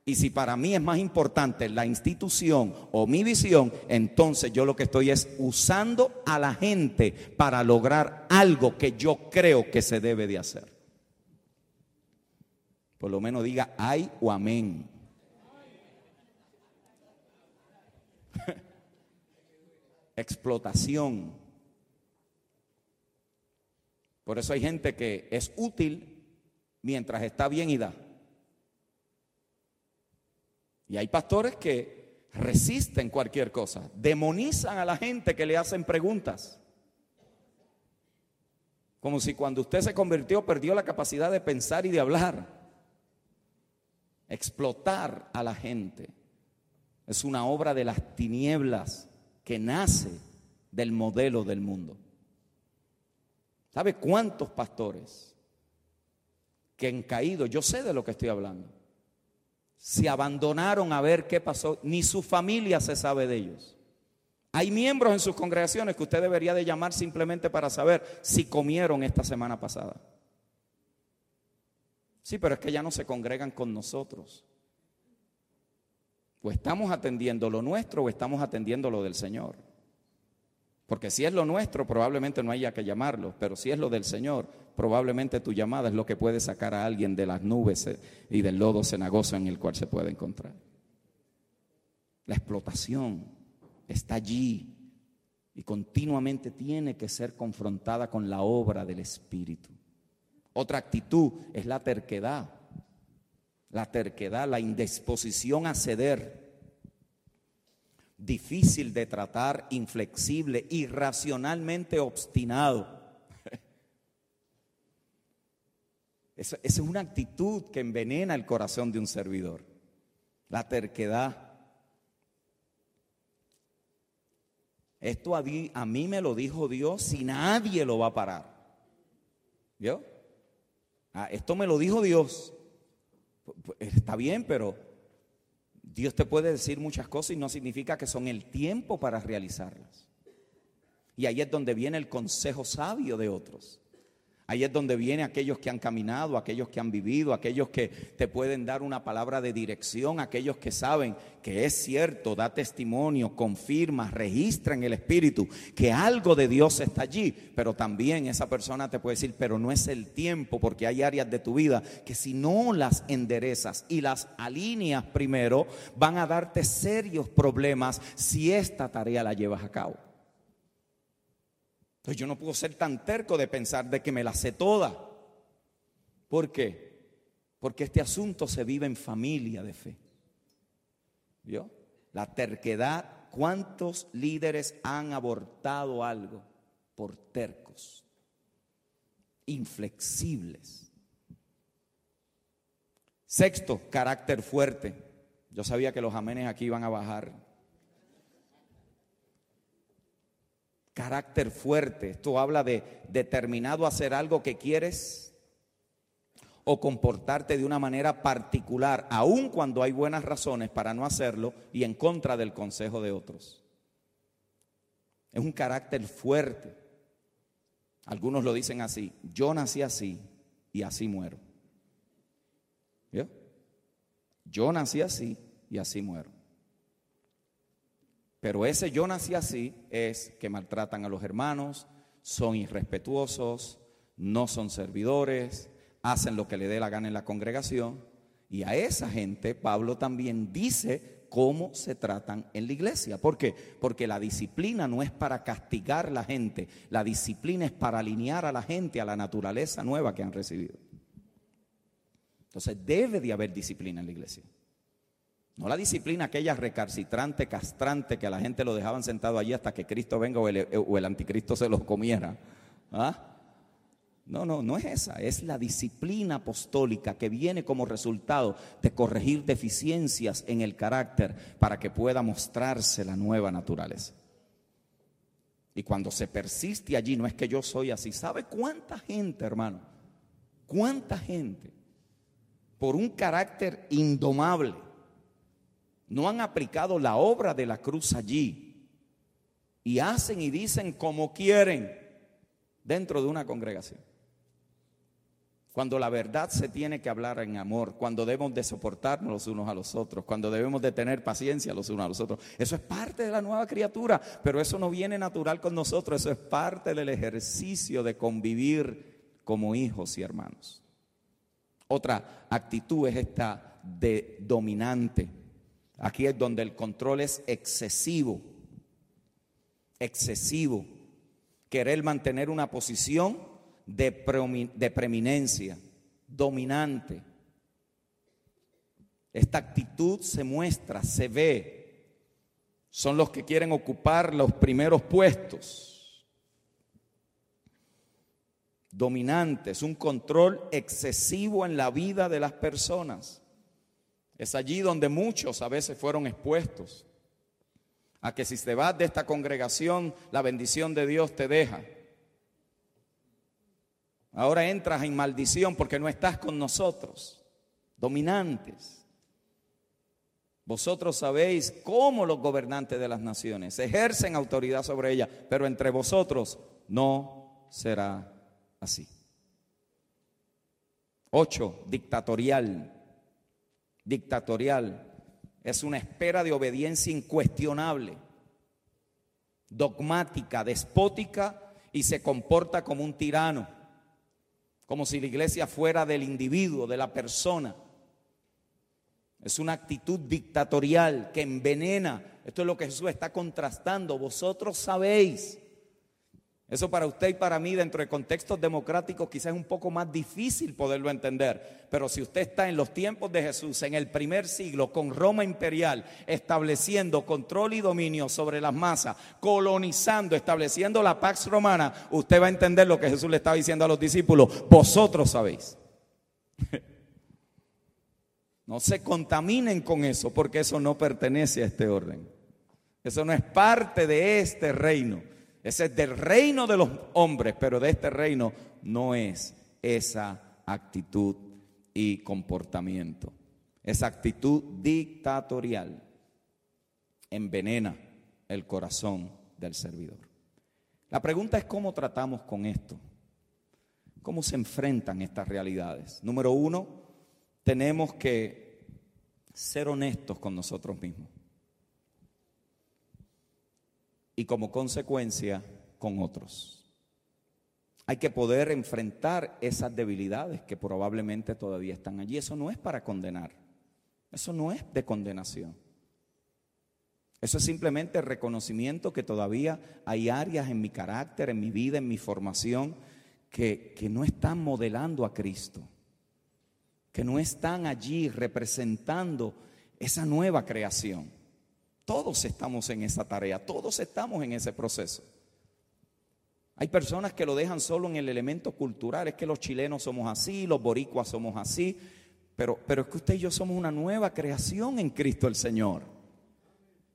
Y si para mí es más importante la institución o mi visión, entonces yo lo que estoy es usando a la gente para lograr algo que yo creo que se debe de hacer. Por lo menos diga ay o amén. Explotación. Por eso hay gente que es útil mientras está bien y da. Y hay pastores que resisten cualquier cosa, demonizan a la gente que le hacen preguntas. Como si cuando usted se convirtió perdió la capacidad de pensar y de hablar. Explotar a la gente. Es una obra de las tinieblas que nace del modelo del mundo. ¿Sabe cuántos pastores que han caído? Yo sé de lo que estoy hablando. Se abandonaron a ver qué pasó. Ni su familia se sabe de ellos. Hay miembros en sus congregaciones que usted debería de llamar simplemente para saber si comieron esta semana pasada. Sí, pero es que ya no se congregan con nosotros. O estamos atendiendo lo nuestro o estamos atendiendo lo del Señor. Porque si es lo nuestro, probablemente no haya que llamarlo, pero si es lo del Señor, probablemente tu llamada es lo que puede sacar a alguien de las nubes eh, y del lodo cenagoso en el cual se puede encontrar. La explotación está allí y continuamente tiene que ser confrontada con la obra del Espíritu. Otra actitud es la terquedad la terquedad, la indisposición a ceder. difícil de tratar, inflexible, irracionalmente obstinado. Esa, es una actitud que envenena el corazón de un servidor. La terquedad. Esto a mí, me lo dijo Dios y nadie lo va a parar. ¿Vio? Ah, esto me lo dijo Dios. Está bien, pero Dios te puede decir muchas cosas y no significa que son el tiempo para realizarlas. Y ahí es donde viene el consejo sabio de otros. Ahí es donde vienen aquellos que han caminado, aquellos que han vivido, aquellos que te pueden dar una palabra de dirección, aquellos que saben que es cierto, da testimonio, confirma, registra en el Espíritu que algo de Dios está allí, pero también esa persona te puede decir, pero no es el tiempo, porque hay áreas de tu vida que si no las enderezas y las alineas primero, van a darte serios problemas si esta tarea la llevas a cabo. Entonces yo no puedo ser tan terco de pensar de que me la sé toda. ¿Por qué? Porque este asunto se vive en familia de fe. ¿Vio? La terquedad, ¿cuántos líderes han abortado algo por tercos? Inflexibles. Sexto, carácter fuerte. Yo sabía que los amenes aquí iban a bajar carácter fuerte. Esto habla de determinado a hacer algo que quieres o comportarte de una manera particular, aun cuando hay buenas razones para no hacerlo y en contra del consejo de otros. Es un carácter fuerte. Algunos lo dicen así, yo nací así y así muero. Yo nací así y así muero. Pero ese yo nací así es que maltratan a los hermanos, son irrespetuosos, no son servidores, hacen lo que le dé la gana en la congregación. Y a esa gente Pablo también dice cómo se tratan en la iglesia. ¿Por qué? Porque la disciplina no es para castigar a la gente, la disciplina es para alinear a la gente a la naturaleza nueva que han recibido. Entonces debe de haber disciplina en la iglesia. No la disciplina aquella recalcitrante, castrante, que a la gente lo dejaban sentado allí hasta que Cristo venga o el, anticristo se los comiera. ¿Ah? No, no, no es esa, es la disciplina apostólica que viene como resultado de corregir deficiencias en el carácter para que pueda mostrarse la nueva naturaleza. Y cuando se persiste allí, no es que yo soy así. ¿Sabe cuánta gente, hermano? ¿Cuánta gente por un carácter indomable? No han aplicado la obra de la cruz allí y hacen y dicen como quieren dentro de una congregación. Cuando la verdad se tiene que hablar en amor, cuando debemos de soportarnos los unos a los otros, cuando debemos de tener paciencia los unos a los otros. Eso es parte de la nueva criatura, pero eso no viene natural con nosotros, eso es parte del ejercicio de convivir como hijos y hermanos. Otra actitud es esta de dominante. Aquí es donde el control es excesivo, excesivo. Querer mantener una posición de, preeminencia, dominante. Esta actitud se muestra, se ve. Son los que quieren ocupar los primeros puestos. Dominantes, un control excesivo en la vida de las personas. Es allí donde muchos a veces fueron expuestos a que si te vas de esta congregación, la bendición de Dios te deja. Ahora entras en maldición porque no estás con nosotros, dominantes. Vosotros sabéis cómo los gobernantes de las naciones ejercen autoridad sobre ellas, pero entre vosotros no será así. Ocho, dictatorial dictatorial, es una espera de obediencia incuestionable, dogmática, despótica y se comporta como un tirano, como si la iglesia fuera del individuo, de la persona. Es una actitud dictatorial que envenena. Esto es lo que Jesús está contrastando. Vosotros sabéis. Eso para usted y para mí dentro de contextos democráticos quizás es un poco más difícil poderlo entender, pero si usted está en los tiempos de Jesús, en el primer siglo, con Roma imperial, estableciendo control y dominio sobre las masas, colonizando, estableciendo la Pax Romana, usted va a entender lo que Jesús le estaba diciendo a los discípulos, vosotros sabéis. No se contaminen con eso, porque eso no pertenece a este orden. Eso no es parte de este reino. Ese es del reino de los hombres, pero de este reino no es esa actitud y comportamiento. Esa actitud dictatorial envenena el corazón del servidor. La pregunta es cómo tratamos con esto. ¿Cómo se enfrentan estas realidades? Número uno, tenemos que ser honestos con nosotros mismos y como consecuencia con otros. Hay que poder enfrentar esas debilidades que probablemente todavía están allí. Eso no es para condenar. Eso no es de condenación. Eso es simplemente reconocimiento que todavía hay áreas en mi carácter, en mi vida, en mi formación, que, que no están modelando a Cristo, que no están allí representando esa nueva creación. Todos estamos en esa tarea, todos estamos en ese proceso. Hay personas que lo dejan solo en el elemento cultural, es que los chilenos somos así, los boricuas somos así, pero, pero es que usted y yo somos una nueva creación en Cristo el Señor.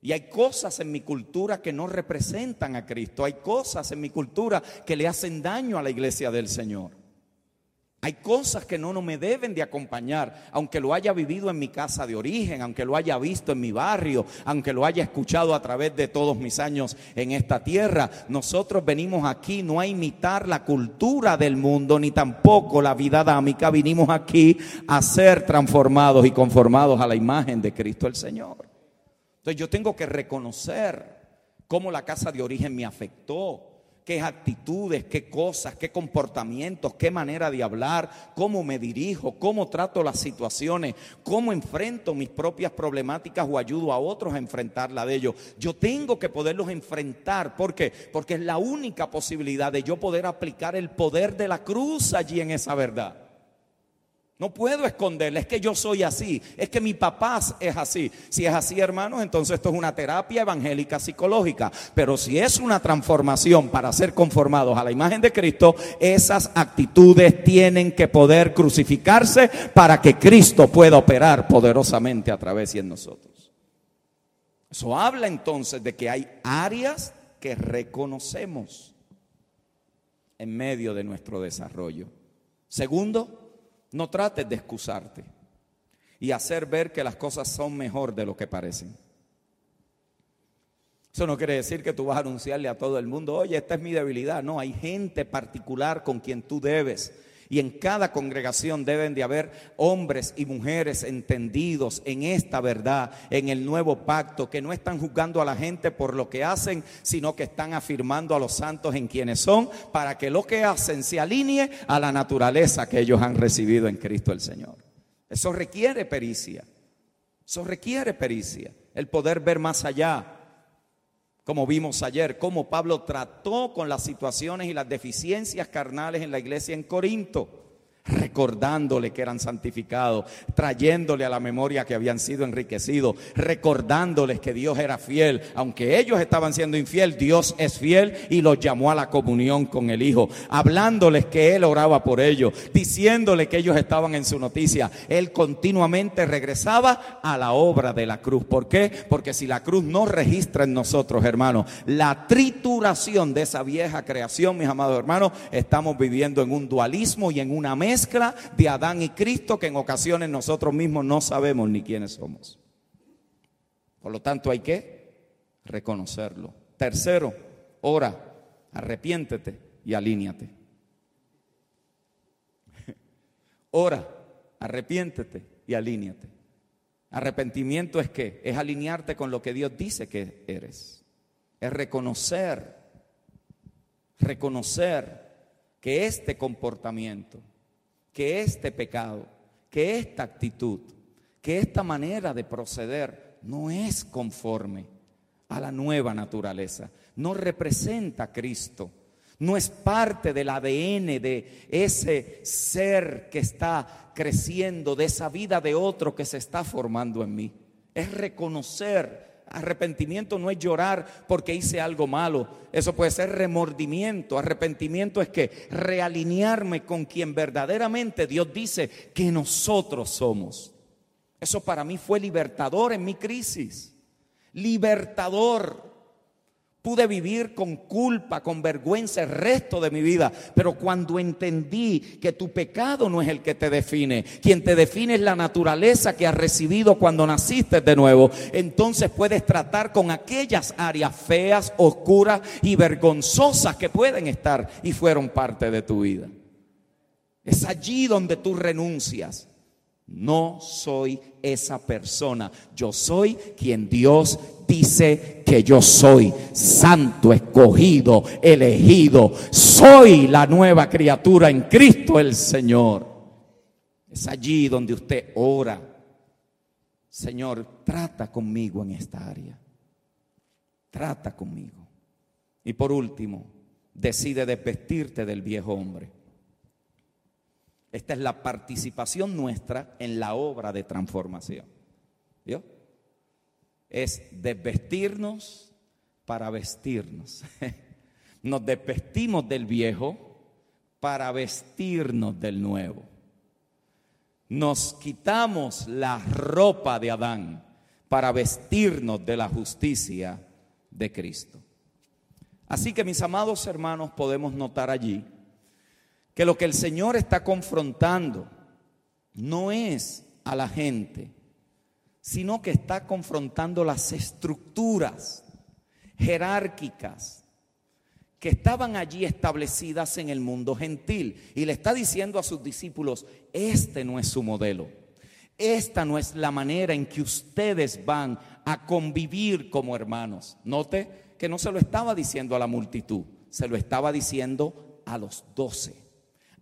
Y hay cosas en mi cultura que no representan a Cristo, hay cosas en mi cultura que le hacen daño a la iglesia del Señor. Hay cosas que no, no me deben de acompañar, aunque lo haya vivido en mi casa de origen, aunque lo haya visto en mi barrio, aunque lo haya escuchado a través de todos mis años en esta tierra. Nosotros venimos aquí no a imitar la cultura del mundo, ni tampoco la vida dámica. Vinimos aquí a ser transformados y conformados a la imagen de Cristo el Señor. Entonces yo tengo que reconocer cómo la casa de origen me afectó qué actitudes, qué cosas, qué comportamientos, qué manera de hablar, cómo me dirijo, cómo trato las situaciones, cómo enfrento mis propias problemáticas o ayudo a otros a enfrentarla de ellos. Yo tengo que poderlos enfrentar. ¿Por qué? Porque es la única posibilidad de yo poder aplicar el poder de la cruz allí en esa verdad. No puedo esconderle, es que yo soy así, es que mi papá es así. Si es así, hermanos, entonces esto es una terapia evangélica psicológica. Pero si es una transformación para ser conformados a la imagen de Cristo, esas actitudes tienen que poder crucificarse para que Cristo pueda operar poderosamente a través y en nosotros. Eso habla entonces de que hay áreas que reconocemos en medio de nuestro desarrollo. Segundo, no trates de excusarte y hacer ver que las cosas son mejor de lo que parecen. Eso no quiere decir que tú vas a anunciarle a todo el mundo, oye, esta es mi debilidad. No, hay gente particular con quien tú debes y en cada congregación deben de haber hombres y mujeres entendidos en esta verdad, en el nuevo pacto, que no están juzgando a la gente por lo que hacen, sino que están afirmando a los santos en quienes son, para que lo que hacen se alinee a la naturaleza que ellos han recibido en Cristo el Señor. Eso requiere pericia. Eso requiere pericia. El poder ver más allá como vimos ayer, cómo Pablo trató con las situaciones y las deficiencias carnales en la iglesia en Corinto recordándole que eran santificados, trayéndole a la memoria que habían sido enriquecidos, recordándoles que Dios era fiel, aunque ellos estaban siendo infiel, Dios es fiel y los llamó a la comunión con el Hijo, hablándoles que Él oraba por ellos, diciéndole que ellos estaban en su noticia. Él continuamente regresaba a la obra de la cruz. ¿Por qué? Porque si la cruz no registra en nosotros, hermanos, la trituración de esa vieja creación, mis amados hermanos, estamos viviendo en un dualismo y en una mesa mezcla de Adán y Cristo que en ocasiones nosotros mismos no sabemos ni quiénes somos. Por lo tanto hay que reconocerlo. Tercero, ora, arrepiéntete y alíñate. Ora, arrepiéntete y alíñate. Arrepentimiento es que es alinearte con lo que Dios dice que eres. Es reconocer, reconocer que este comportamiento que este pecado, que esta actitud, que esta manera de proceder no es conforme a la nueva naturaleza, no representa a Cristo, No es parte del ADN de ese ser que está creciendo, de esa vida de otro que se está formando en mí. Es reconocer. Arrepentimiento no es llorar porque hice algo malo. Eso puede ser remordimiento. Arrepentimiento es que realinearme con quien verdaderamente Dios dice que nosotros somos. Eso para mí fue libertador en mi crisis. Libertador. Pude vivir con culpa, con vergüenza el resto de mi vida. Pero cuando entendí que tu pecado no es el que te define, quien te define es la naturaleza que has recibido cuando naciste de nuevo, entonces puedes tratar con aquellas áreas feas, oscuras y vergonzosas que pueden estar y fueron parte de tu vida. Es allí donde tú renuncias. No soy esa persona. Yo soy quien Dios dice que yo soy. Santo, escogido, elegido. Soy la nueva criatura en Cristo el Señor. Es allí donde usted ora. Señor, trata conmigo en esta área. Trata conmigo. Y por último, decide desvestirte del viejo hombre. Esta es la participación nuestra en la obra de transformación. ¿Vio? Es desvestirnos para vestirnos. Nos desvestimos del viejo para vestirnos del nuevo. Nos quitamos la ropa de Adán para vestirnos de la justicia de Cristo. Así que mis amados hermanos podemos notar allí que lo que el Señor está confrontando no es a la gente, sino que está confrontando las estructuras jerárquicas que estaban allí establecidas en el mundo gentil. Y le está diciendo a sus discípulos, este no es su modelo, esta no es la manera en que ustedes van a convivir como hermanos. Note que no se lo estaba diciendo a la multitud, se lo estaba diciendo a los doce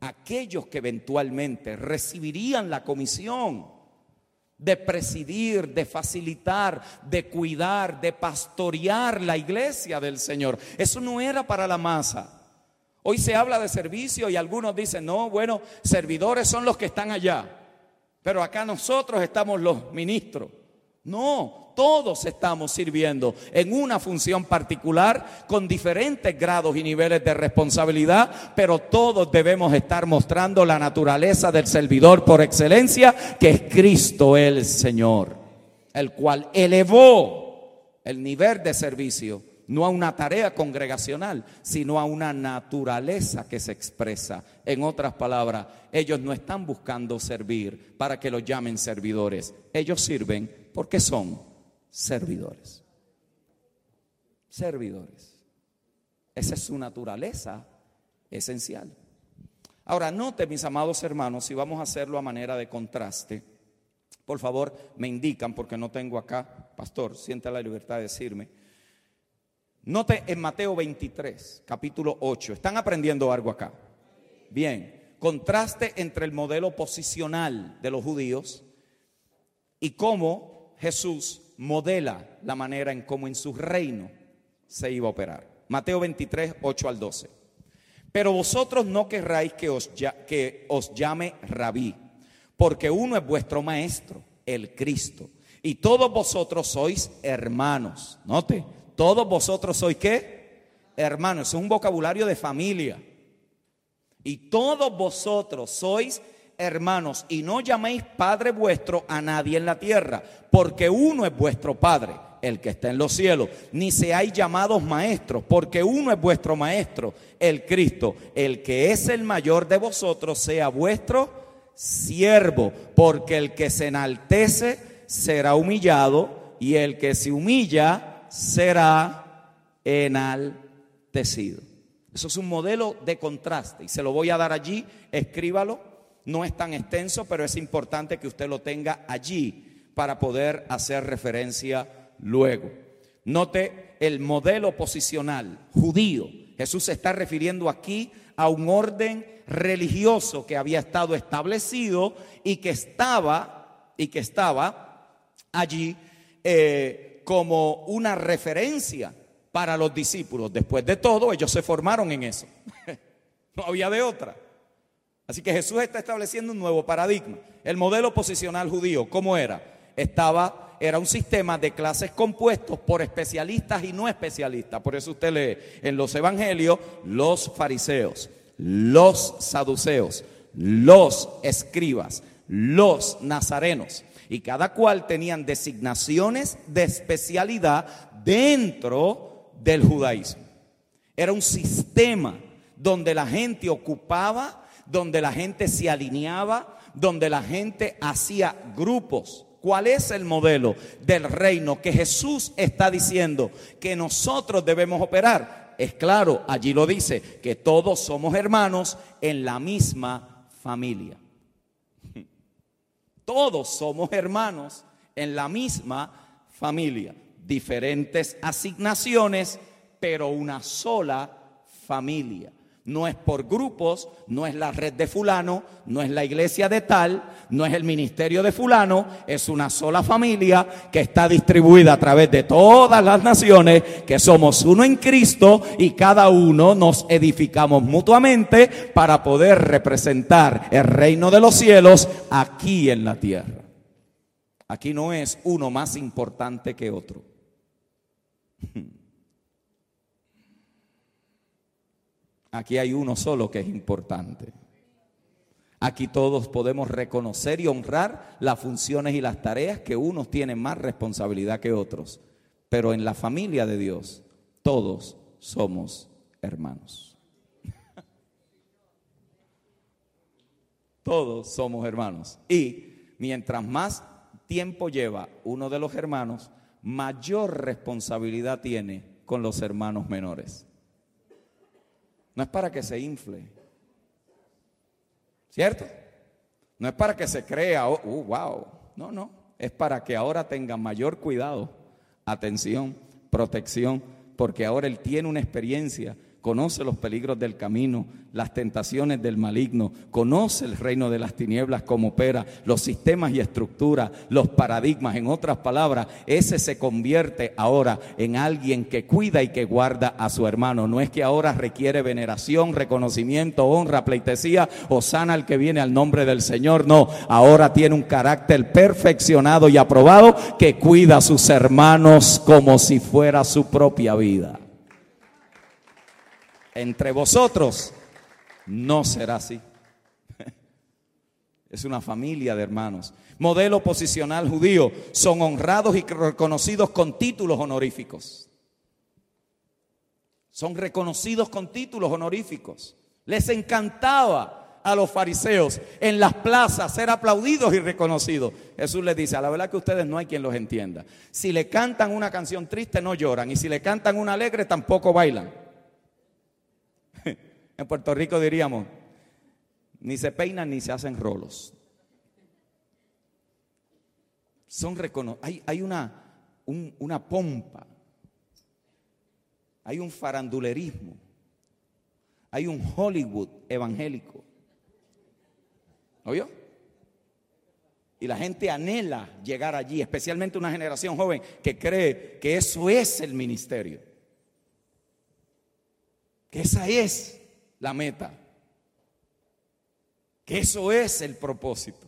aquellos que eventualmente recibirían la comisión de presidir, de facilitar, de cuidar, de pastorear la iglesia del Señor. Eso no era para la masa. Hoy se habla de servicio y algunos dicen, no, bueno, servidores son los que están allá, pero acá nosotros estamos los ministros. No, todos estamos sirviendo en una función particular con diferentes grados y niveles de responsabilidad, pero todos debemos estar mostrando la naturaleza del servidor por excelencia, que es Cristo el Señor, el cual elevó el nivel de servicio no a una tarea congregacional, sino a una naturaleza que se expresa. En otras palabras, ellos no están buscando servir para que los llamen servidores, ellos sirven porque son servidores. Servidores. Esa es su naturaleza esencial. Ahora, note, mis amados hermanos, si vamos a hacerlo a manera de contraste, por favor, me indican, porque no tengo acá, pastor, siente la libertad de decirme. Note en Mateo 23, capítulo 8, ¿están aprendiendo algo acá? Bien, contraste entre el modelo posicional de los judíos y cómo Jesús modela la manera en cómo en su reino se iba a operar. Mateo 23, 8 al 12. Pero vosotros no querráis que os, que os llame rabí, porque uno es vuestro maestro, el Cristo. Y todos vosotros sois hermanos. Note, todos vosotros sois qué? Hermanos. Es un vocabulario de familia. Y todos vosotros sois hermanos, y no llaméis Padre vuestro a nadie en la tierra, porque uno es vuestro Padre, el que está en los cielos, ni seáis llamados maestros, porque uno es vuestro Maestro, el Cristo, el que es el mayor de vosotros, sea vuestro siervo, porque el que se enaltece será humillado, y el que se humilla será enaltecido. Eso es un modelo de contraste y se lo voy a dar allí, escríbalo no es tan extenso, pero es importante que usted lo tenga allí para poder hacer referencia luego. Note el modelo posicional judío. Jesús se está refiriendo aquí a un orden religioso que había estado establecido y que estaba y que estaba allí eh, como una referencia para los discípulos. Después de todo, ellos se formaron en eso. no había de otra. Así que Jesús está estableciendo un nuevo paradigma. El modelo posicional judío, ¿cómo era? Estaba, era un sistema de clases compuestos por especialistas y no especialistas. Por eso usted lee en los evangelios los fariseos, los saduceos, los escribas, los nazarenos. Y cada cual tenían designaciones de especialidad dentro del judaísmo. Era un sistema donde la gente ocupaba donde la gente se alineaba, donde la gente hacía grupos. ¿Cuál es el modelo del reino que Jesús está diciendo que nosotros debemos operar? Es claro, allí lo dice, que todos somos hermanos en la misma familia. Todos somos hermanos en la misma familia. Diferentes asignaciones, pero una sola familia. No es por grupos, no es la red de fulano, no es la iglesia de tal, no es el ministerio de fulano, es una sola familia que está distribuida a través de todas las naciones, que somos uno en Cristo y cada uno nos edificamos mutuamente para poder representar el reino de los cielos aquí en la tierra. Aquí no es uno más importante que otro. Aquí hay uno solo que es importante. Aquí todos podemos reconocer y honrar las funciones y las tareas que unos tienen más responsabilidad que otros. Pero en la familia de Dios todos somos hermanos. Todos somos hermanos. Y mientras más tiempo lleva uno de los hermanos, mayor responsabilidad tiene con los hermanos menores. No es para que se infle. ¿Cierto? No es para que se crea, oh, uh, wow. No, no. Es para que ahora tenga mayor cuidado, atención, protección, porque ahora él tiene una experiencia conoce los peligros del camino, las tentaciones del maligno, conoce el reino de las tinieblas como opera, los sistemas y estructuras, los paradigmas. En otras palabras, ese se convierte ahora en alguien que cuida y que guarda a su hermano. No es que ahora requiere veneración, reconocimiento, honra, pleitesía o sana al que viene al nombre del Señor. No, ahora tiene un carácter perfeccionado y aprobado que cuida a sus hermanos como si fuera su propia vida entre vosotros no será así. Es una familia de hermanos. Modelo posicional judío. Son honrados y reconocidos con títulos honoríficos. Son reconocidos con títulos honoríficos. Les encantaba a los fariseos en las plazas ser aplaudidos y reconocidos. Jesús les dice, a la verdad que ustedes no hay quien los entienda. Si le cantan una canción triste no lloran y si le cantan una alegre tampoco bailan. En Puerto Rico diríamos, ni se peinan ni se hacen rolos. Son hay, hay una, una pompa, hay un farandulerismo, hay un Hollywood evangélico. ¿Oyó? Y la gente anhela llegar allí, especialmente una generación joven que cree que eso es el ministerio. Que esa es la meta. Que eso es el propósito.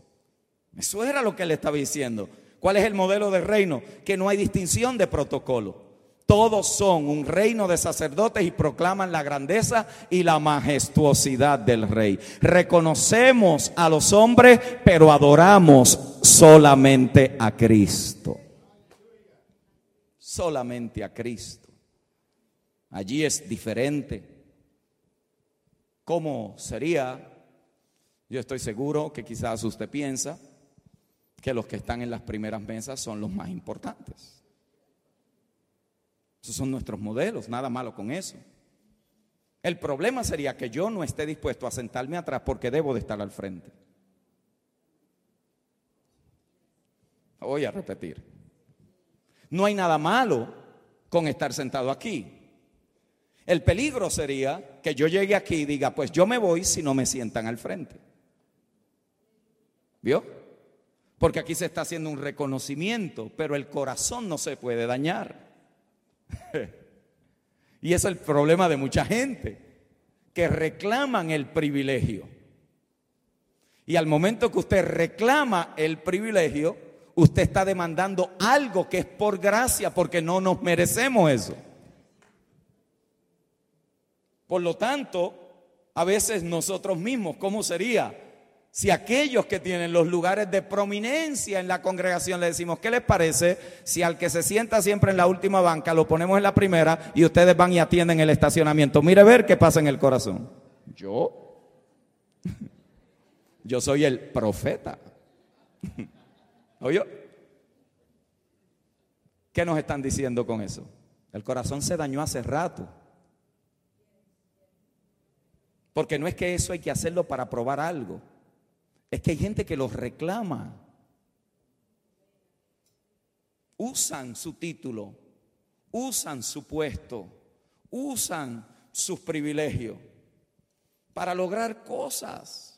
Eso era lo que él estaba diciendo. ¿Cuál es el modelo de reino? Que no hay distinción de protocolo. Todos son un reino de sacerdotes y proclaman la grandeza y la majestuosidad del rey. Reconocemos a los hombres, pero adoramos solamente a Cristo. Solamente a Cristo. Allí es diferente. ¿Cómo sería? Yo estoy seguro que quizás usted piensa que los que están en las primeras mesas son los más importantes. Esos son nuestros modelos, nada malo con eso. El problema sería que yo no esté dispuesto a sentarme atrás porque debo de estar al frente. Voy a repetir. No hay nada malo con estar sentado aquí. El peligro sería que yo llegue aquí y diga, pues yo me voy si no me sientan al frente. ¿Vio? Porque aquí se está haciendo un reconocimiento, pero el corazón no se puede dañar. Y es el problema de mucha gente, que reclaman el privilegio. Y al momento que usted reclama el privilegio, usted está demandando algo que es por gracia, porque no nos merecemos eso. Por lo tanto, a veces nosotros mismos, ¿cómo sería? Si aquellos que tienen los lugares de prominencia en la congregación le decimos, ¿qué les parece si al que se sienta siempre en la última banca lo ponemos en la primera y ustedes van y atienden el estacionamiento? Mire ver qué pasa en el corazón. Yo, yo soy el profeta. ¿Oye? ¿Qué nos están diciendo con eso? El corazón se dañó hace rato. Porque no es que eso hay que hacerlo para probar algo. Es que hay gente que los reclama. Usan su título, usan su puesto, usan sus privilegios para lograr cosas.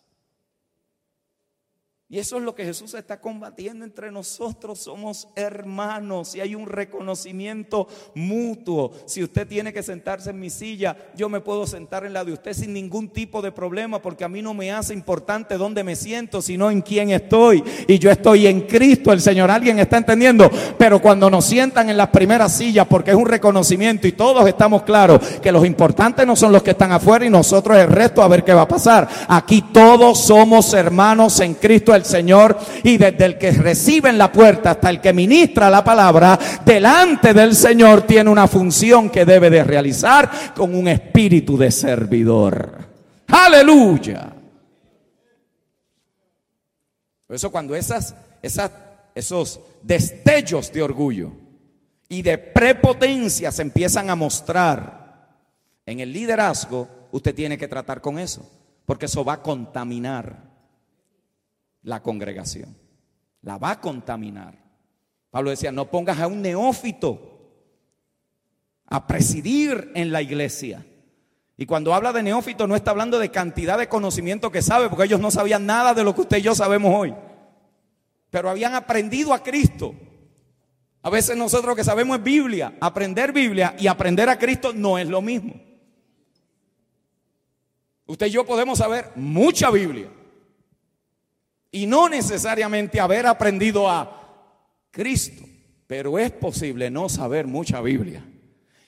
Y eso es lo que Jesús está combatiendo entre nosotros. Somos hermanos y hay un reconocimiento mutuo. Si usted tiene que sentarse en mi silla, yo me puedo sentar en la de usted sin ningún tipo de problema porque a mí no me hace importante dónde me siento, sino en quién estoy. Y yo estoy en Cristo, el Señor. ¿Alguien está entendiendo? Pero cuando nos sientan en las primeras sillas, porque es un reconocimiento y todos estamos claros que los importantes no son los que están afuera y nosotros el resto a ver qué va a pasar. Aquí todos somos hermanos en Cristo el Señor y desde el que recibe en la puerta hasta el que ministra la palabra, delante del Señor tiene una función que debe de realizar con un espíritu de servidor. Aleluya. Por eso cuando esas, esas, esos destellos de orgullo y de prepotencia se empiezan a mostrar en el liderazgo, usted tiene que tratar con eso, porque eso va a contaminar la congregación. La va a contaminar. Pablo decía, no pongas a un neófito a presidir en la iglesia. Y cuando habla de neófito no está hablando de cantidad de conocimiento que sabe, porque ellos no sabían nada de lo que usted y yo sabemos hoy. Pero habían aprendido a Cristo. A veces nosotros lo que sabemos es Biblia. Aprender Biblia y aprender a Cristo no es lo mismo. Usted y yo podemos saber mucha Biblia. Y no necesariamente haber aprendido a Cristo, pero es posible no saber mucha Biblia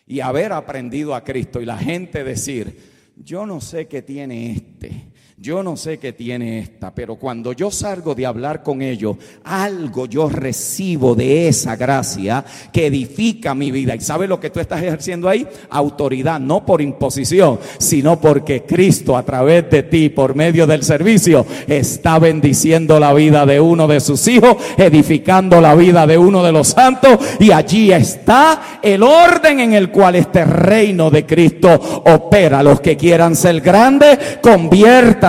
y haber aprendido a Cristo y la gente decir, yo no sé qué tiene este, yo no sé qué tiene esta, pero cuando yo salgo de hablar con ellos, algo yo recibo de esa gracia que edifica mi vida. ¿Y sabe lo que tú estás ejerciendo ahí? Autoridad, no por imposición, sino porque Cristo a través de ti, por medio del servicio, está bendiciendo la vida de uno de sus hijos, edificando la vida de uno de los santos. Y allí está el orden en el cual este reino de Cristo opera. Los que quieran ser grandes,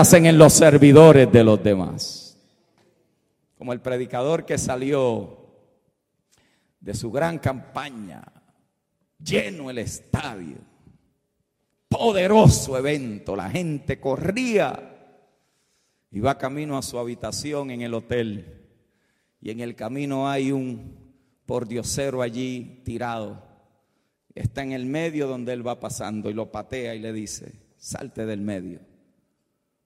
en los servidores de los demás. Como el predicador que salió de su gran campaña, lleno el estadio, poderoso evento, la gente corría, iba camino a su habitación en el hotel y en el camino hay un pordiosero allí tirado. Está en el medio donde él va pasando y lo patea y le dice, salte del medio.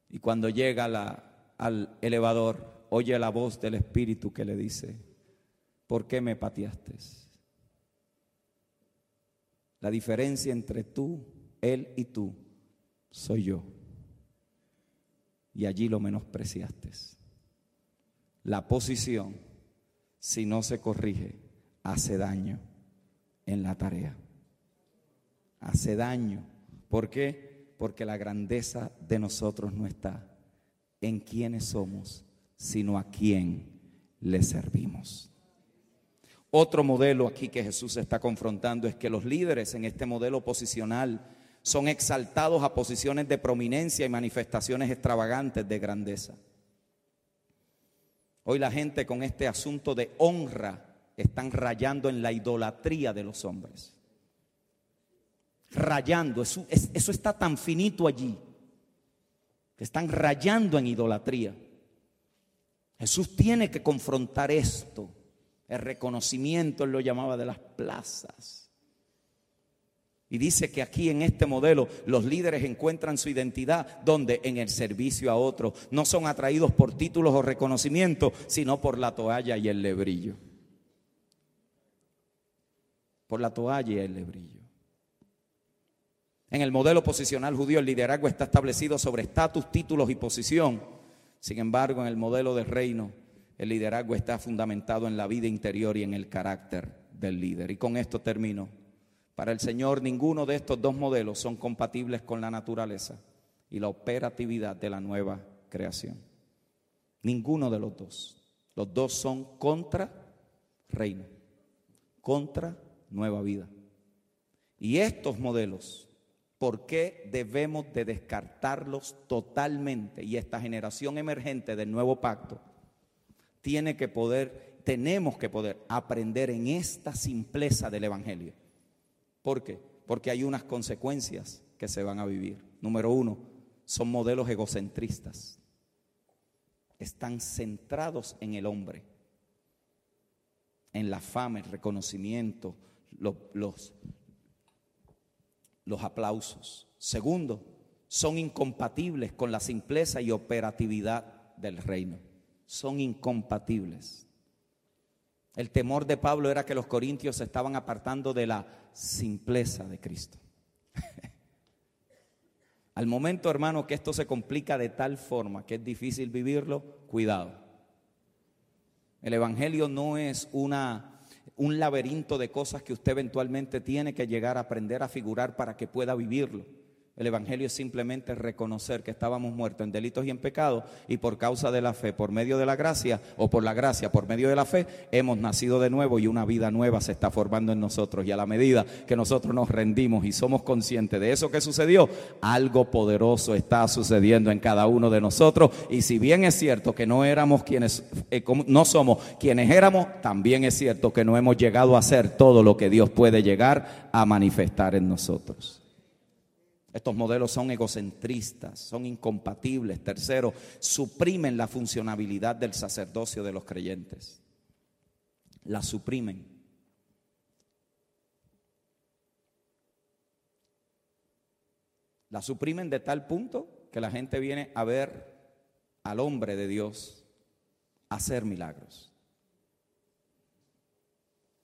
Y cuando llega al elevador, oye la voz del Espíritu que le dice, ¿por qué me pateaste? La diferencia entre tú, él y tú, soy yo. Y allí lo menospreciaste. La posición, si no se corrige, hace daño en la tarea. Hace daño. ¿Por qué? Porque la grandeza de nosotros no está en quienes somos, sino a quién le servimos. Otro modelo aquí que Jesús está confrontando es que los líderes en este modelo posicional son exaltados a posiciones de prominencia y manifestaciones extravagantes de grandeza. Hoy la gente con este asunto de honra están rayando en la idolatría de los hombres rayando, eso, está tan finito allí, que están rayando en idolatría. Jesús tiene que confrontar esto, el reconocimiento, él lo llamaba de las plazas. Y dice que aquí en este modelo los líderes encuentran su identidad donde en el servicio a otros no son atraídos por títulos o reconocimientos, sino por la toalla y el lebrillo. Por la toalla y el lebrillo. En el modelo posicional judío el liderazgo está establecido sobre estatus, títulos y posición. Sin embargo, en el modelo del reino el liderazgo está fundamentado en la vida interior y en el carácter del líder. Y con esto termino. Para el Señor ninguno de estos dos modelos son compatibles con la naturaleza y la operatividad de la nueva creación. Ninguno de los dos. Los dos son contra reino, contra nueva vida. Y estos modelos, ¿por qué debemos de descartarlos totalmente? Y esta generación emergente del nuevo pacto tiene que poder, tenemos que poder aprender en esta simpleza del Evangelio ¿Por qué? Porque hay unas consecuencias que se van a vivir. Número uno, son modelos egocentristas. Están centrados en el hombre, en la fama, el reconocimiento, los, los, los aplausos. Segundo, son incompatibles con la simpleza y operatividad del reino. Son incompatibles. El temor de Pablo era que los corintios se estaban apartando de la simpleza de Cristo. Al momento, hermano, que esto se complica de tal forma que es difícil vivirlo, cuidado. El Evangelio no es una, un laberinto de cosas que usted eventualmente tiene que llegar a aprender a figurar para que pueda vivirlo. El Evangelio es simplemente reconocer que estábamos muertos en delitos y en pecados y por causa de la fe, por medio de la gracia o por la gracia, por medio de la fe, hemos nacido de nuevo y una vida nueva se está formando en nosotros. Y a la medida que nosotros nos rendimos y somos conscientes de eso que sucedió, algo poderoso está sucediendo en cada uno de nosotros. Y si bien es cierto que no éramos quienes, eh, no somos quienes éramos, también es cierto que no hemos llegado a ser todo lo que Dios puede llegar a manifestar en nosotros. Estos modelos son egocentristas, son incompatibles. Tercero, suprimen la funcionabilidad del sacerdocio de los creyentes. La suprimen. La suprimen de tal punto que la gente viene a ver al hombre de Dios hacer milagros.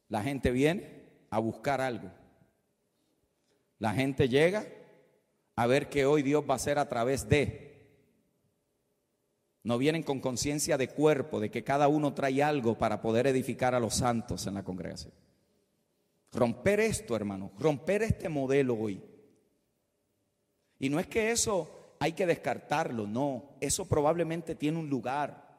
La gente viene a buscar algo. La gente llega a ver qué hoy Dios va a hacer a través de. No vienen con conciencia de cuerpo, de que cada uno trae algo para poder edificar a los santos en la congregación. Romper esto, hermano, romper este modelo hoy. Y no es que eso hay que descartarlo, no, eso probablemente tiene un lugar.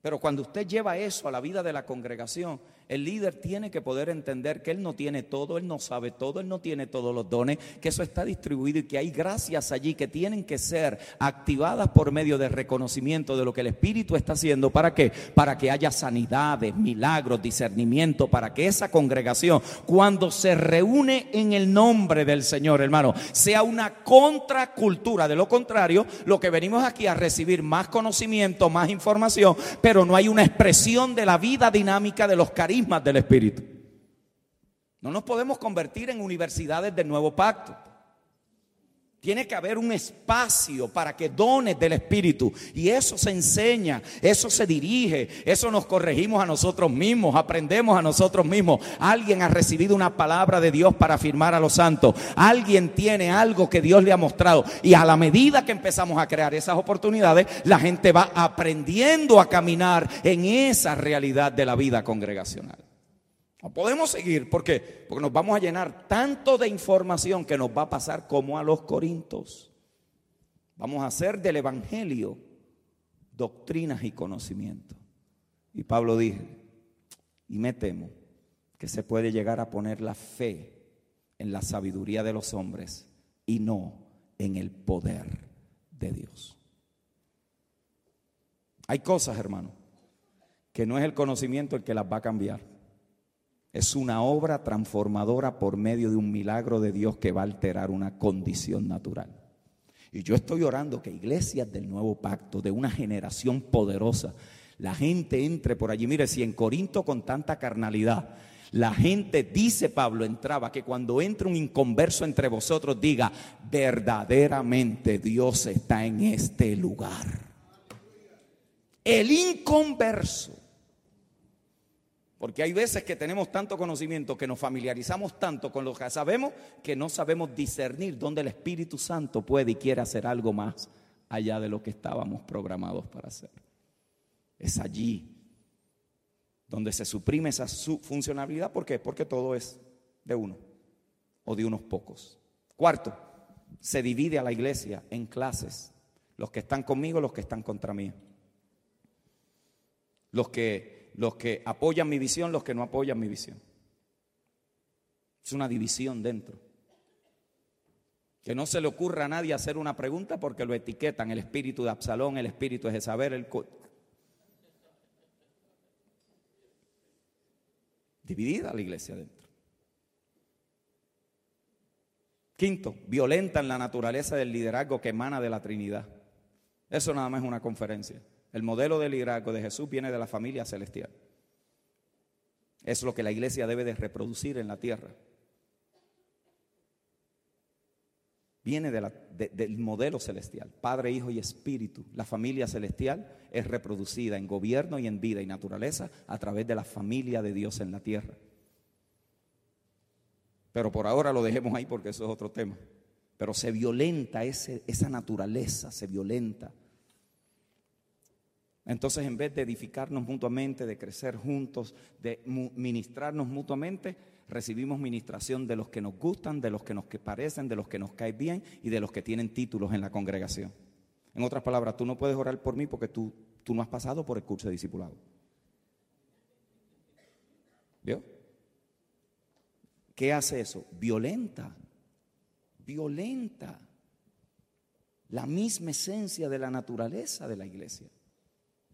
Pero cuando usted lleva eso a la vida de la congregación, el líder tiene que poder entender que él no tiene todo, él no sabe todo, él no tiene todos los dones, que eso está distribuido y que hay gracias allí que tienen que ser activadas por medio de reconocimiento de lo que el Espíritu está haciendo. ¿Para qué? Para que haya sanidades, milagros, discernimiento, para que esa congregación, cuando se reúne en el nombre del Señor, hermano, sea una contracultura. De lo contrario, lo que venimos aquí a recibir más conocimiento, más información, pero no hay una expresión de la vida dinámica de los carismas del Espíritu. No nos podemos convertir en universidades del nuevo pacto. Tiene que haber un espacio para que dones del Espíritu. Y eso se enseña, eso se dirige, eso nos corregimos a nosotros mismos, aprendemos a nosotros mismos. Alguien ha recibido una palabra de Dios para afirmar a los santos. Alguien tiene algo que Dios le ha mostrado. Y a la medida que empezamos a crear esas oportunidades, la gente va aprendiendo a caminar en esa realidad de la vida congregacional. No podemos seguir, ¿por qué? Porque nos vamos a llenar tanto de información que nos va a pasar como a los corintos. Vamos a hacer del Evangelio doctrinas y conocimiento. Y Pablo dijo, y me temo que se puede llegar a poner la fe en la sabiduría de los hombres y no en el poder de Dios. Hay cosas, hermano, que no es el conocimiento el que las va a cambiar. Es una obra transformadora por medio de un milagro de Dios que va a alterar una condición natural. Y yo estoy orando que iglesias del nuevo pacto, de una generación poderosa, la gente entre por allí. Mire, si en Corinto con tanta carnalidad La gente, dice Pablo, entraba, que cuando entra un inconverso entre vosotros diga, verdaderamente Dios está en este lugar. El inconverso. Porque hay veces que tenemos tanto conocimiento, que nos familiarizamos tanto con lo que sabemos, que no sabemos discernir dónde el Espíritu Santo puede y quiere hacer algo más allá de lo que estábamos programados para hacer. Es allí donde se suprime esa funcionalidad. ¿Por qué? Porque todo es de uno o de unos pocos. Cuarto, se divide a la iglesia en clases. Los que están conmigo, los que están contra mí. Los que, los que apoyan mi visión, los que no apoyan mi visión. Es una división dentro. Que no se le ocurra a nadie hacer una pregunta porque lo etiquetan el espíritu de Absalón, el espíritu de Jezabel, el, Dividida la iglesia dentro. Quinto, violentan la naturaleza del liderazgo que emana de la Trinidad. Eso nada más es una conferencia. El modelo de liderazgo de Jesús viene de la familia celestial. Es lo que la iglesia debe de reproducir en la tierra. viene del modelo celestial, Padre, Hijo y Espíritu. La familia celestial es reproducida en gobierno y en vida y naturaleza a través de la familia de Dios en la tierra. Pero por ahora lo dejemos ahí porque eso es otro tema. Pero se violenta esa naturaleza, se violenta. Entonces, en vez de edificarnos mutuamente, de crecer juntos, de ministrarnos mutuamente, recibimos ministración de los que nos gustan, de los que nos parecen, de los que nos caen bien y de los que tienen títulos en la congregación. En otras palabras, tú no puedes orar por mí porque tú, tú no has pasado por el curso de discipulado. ¿Vio? ¿Qué hace eso? Violenta, violenta la misma esencia de la naturaleza de la iglesia.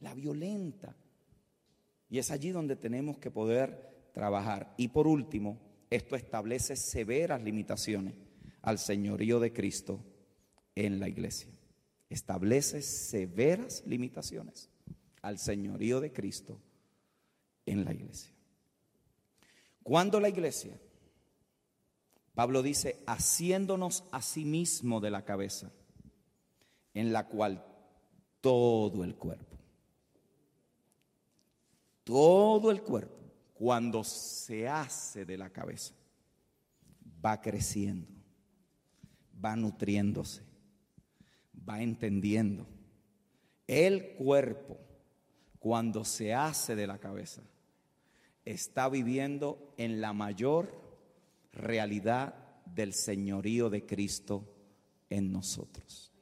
La violenta. Y es allí donde tenemos que poder trabajar. Y por último, esto establece severas limitaciones al señorío de Cristo en la iglesia. Establece severas limitaciones al señorío de Cristo en la iglesia. Cuando la iglesia, Pablo dice, haciéndonos a sí mismo de la cabeza, en la cual todo el cuerpo, todo el cuerpo, cuando se hace de la cabeza, va creciendo, va nutriéndose, va entendiendo. El cuerpo, cuando se hace de la cabeza, está viviendo en la mayor realidad del señorío de Cristo en nosotros.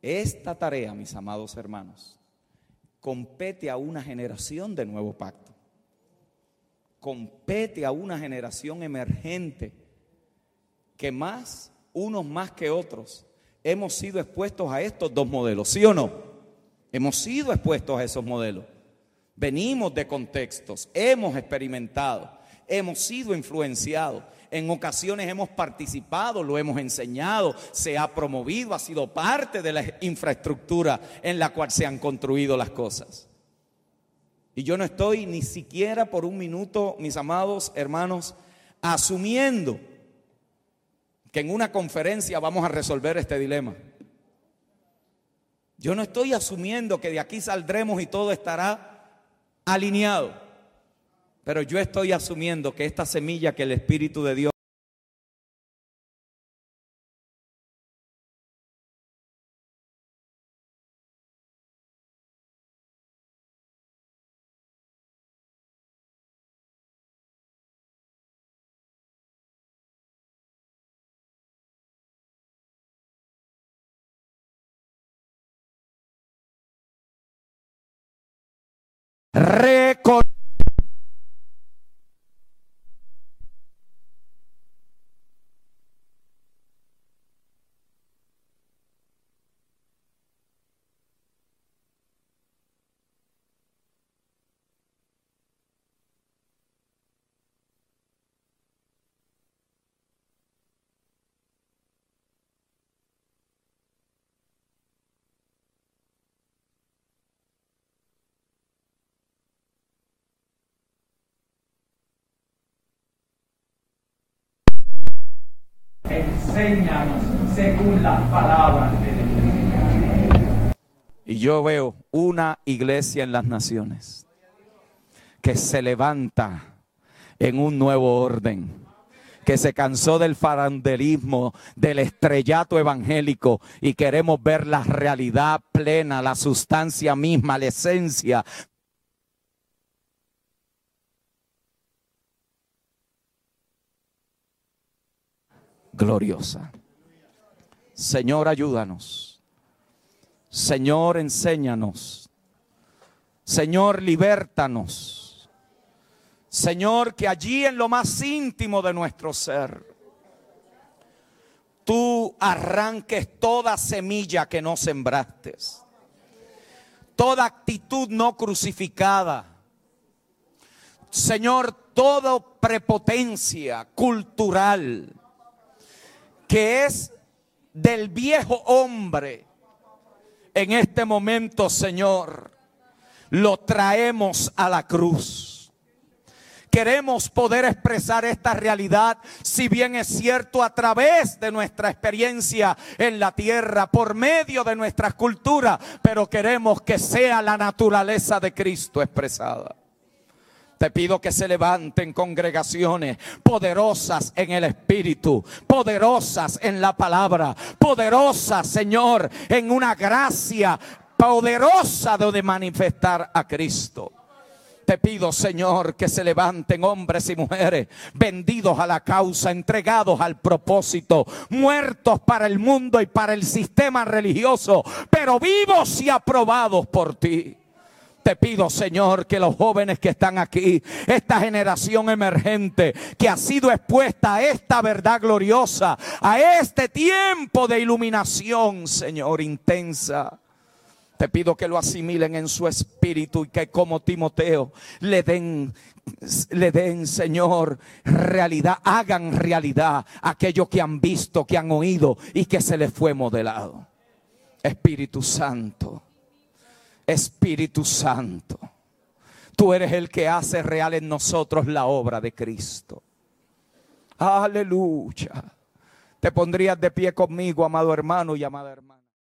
Esta tarea, mis amados hermanos, compete a una generación de nuevo pacto compete a una generación emergente que más, unos más que otros, hemos sido expuestos a estos dos modelos, ¿sí o no? Hemos sido expuestos a esos modelos. Venimos de contextos, hemos experimentado, hemos sido influenciados. En ocasiones hemos participado, lo hemos enseñado, se ha promovido, ha sido parte de la infraestructura en la cual se han construido las cosas. Y yo no estoy ni siquiera por un minuto, mis amados hermanos, asumiendo que en una conferencia vamos a resolver este dilema. Yo no estoy asumiendo que de aquí saldremos y todo estará alineado. Pero yo estoy asumiendo que esta semilla que el Espíritu de Dios... Re Enséñanos según las palabras de Dios. Y yo veo una iglesia en las naciones que se levanta en un nuevo orden que se cansó del farandelismo, del estrellato evangélico y queremos ver la realidad plena, la sustancia misma, la esencia gloriosa. Señor, ayúdanos. Señor, enséñanos. Señor, libértanos. Señor, que allí en lo más íntimo de nuestro ser, tú arranques toda semilla que no sembraste, toda actitud no crucificada. Señor, toda prepotencia cultural, que es del viejo hombre, en este momento, Señor, lo traemos a la cruz. Queremos poder expresar esta realidad, si bien es cierto, a través de nuestra experiencia en la tierra, por medio de nuestras culturas, pero queremos que sea la naturaleza de Cristo expresada. Te pido que se levanten congregaciones poderosas en el Espíritu, poderosas en la palabra, poderosas, Señor, en una gracia poderosa de manifestar a Cristo. Te pido, Señor, que se levanten hombres y mujeres vendidos a la causa, entregados al propósito, muertos para el mundo y para el sistema religioso, pero vivos y aprobados por ti. Te pido, Señor, que los jóvenes que están aquí, esta generación emergente que ha sido expuesta a esta verdad gloriosa, a este tiempo de iluminación, Señor, intensa. Te pido que lo asimilen en su espíritu y que como Timoteo le den le den, Señor, realidad, hagan realidad aquello que han visto, que han oído y que se les fue modelado. Espíritu Santo. Espíritu Santo, tú eres el que hace real en nosotros la obra de Cristo. Aleluya. Te pondrías de pie conmigo, amado hermano y amada hermana.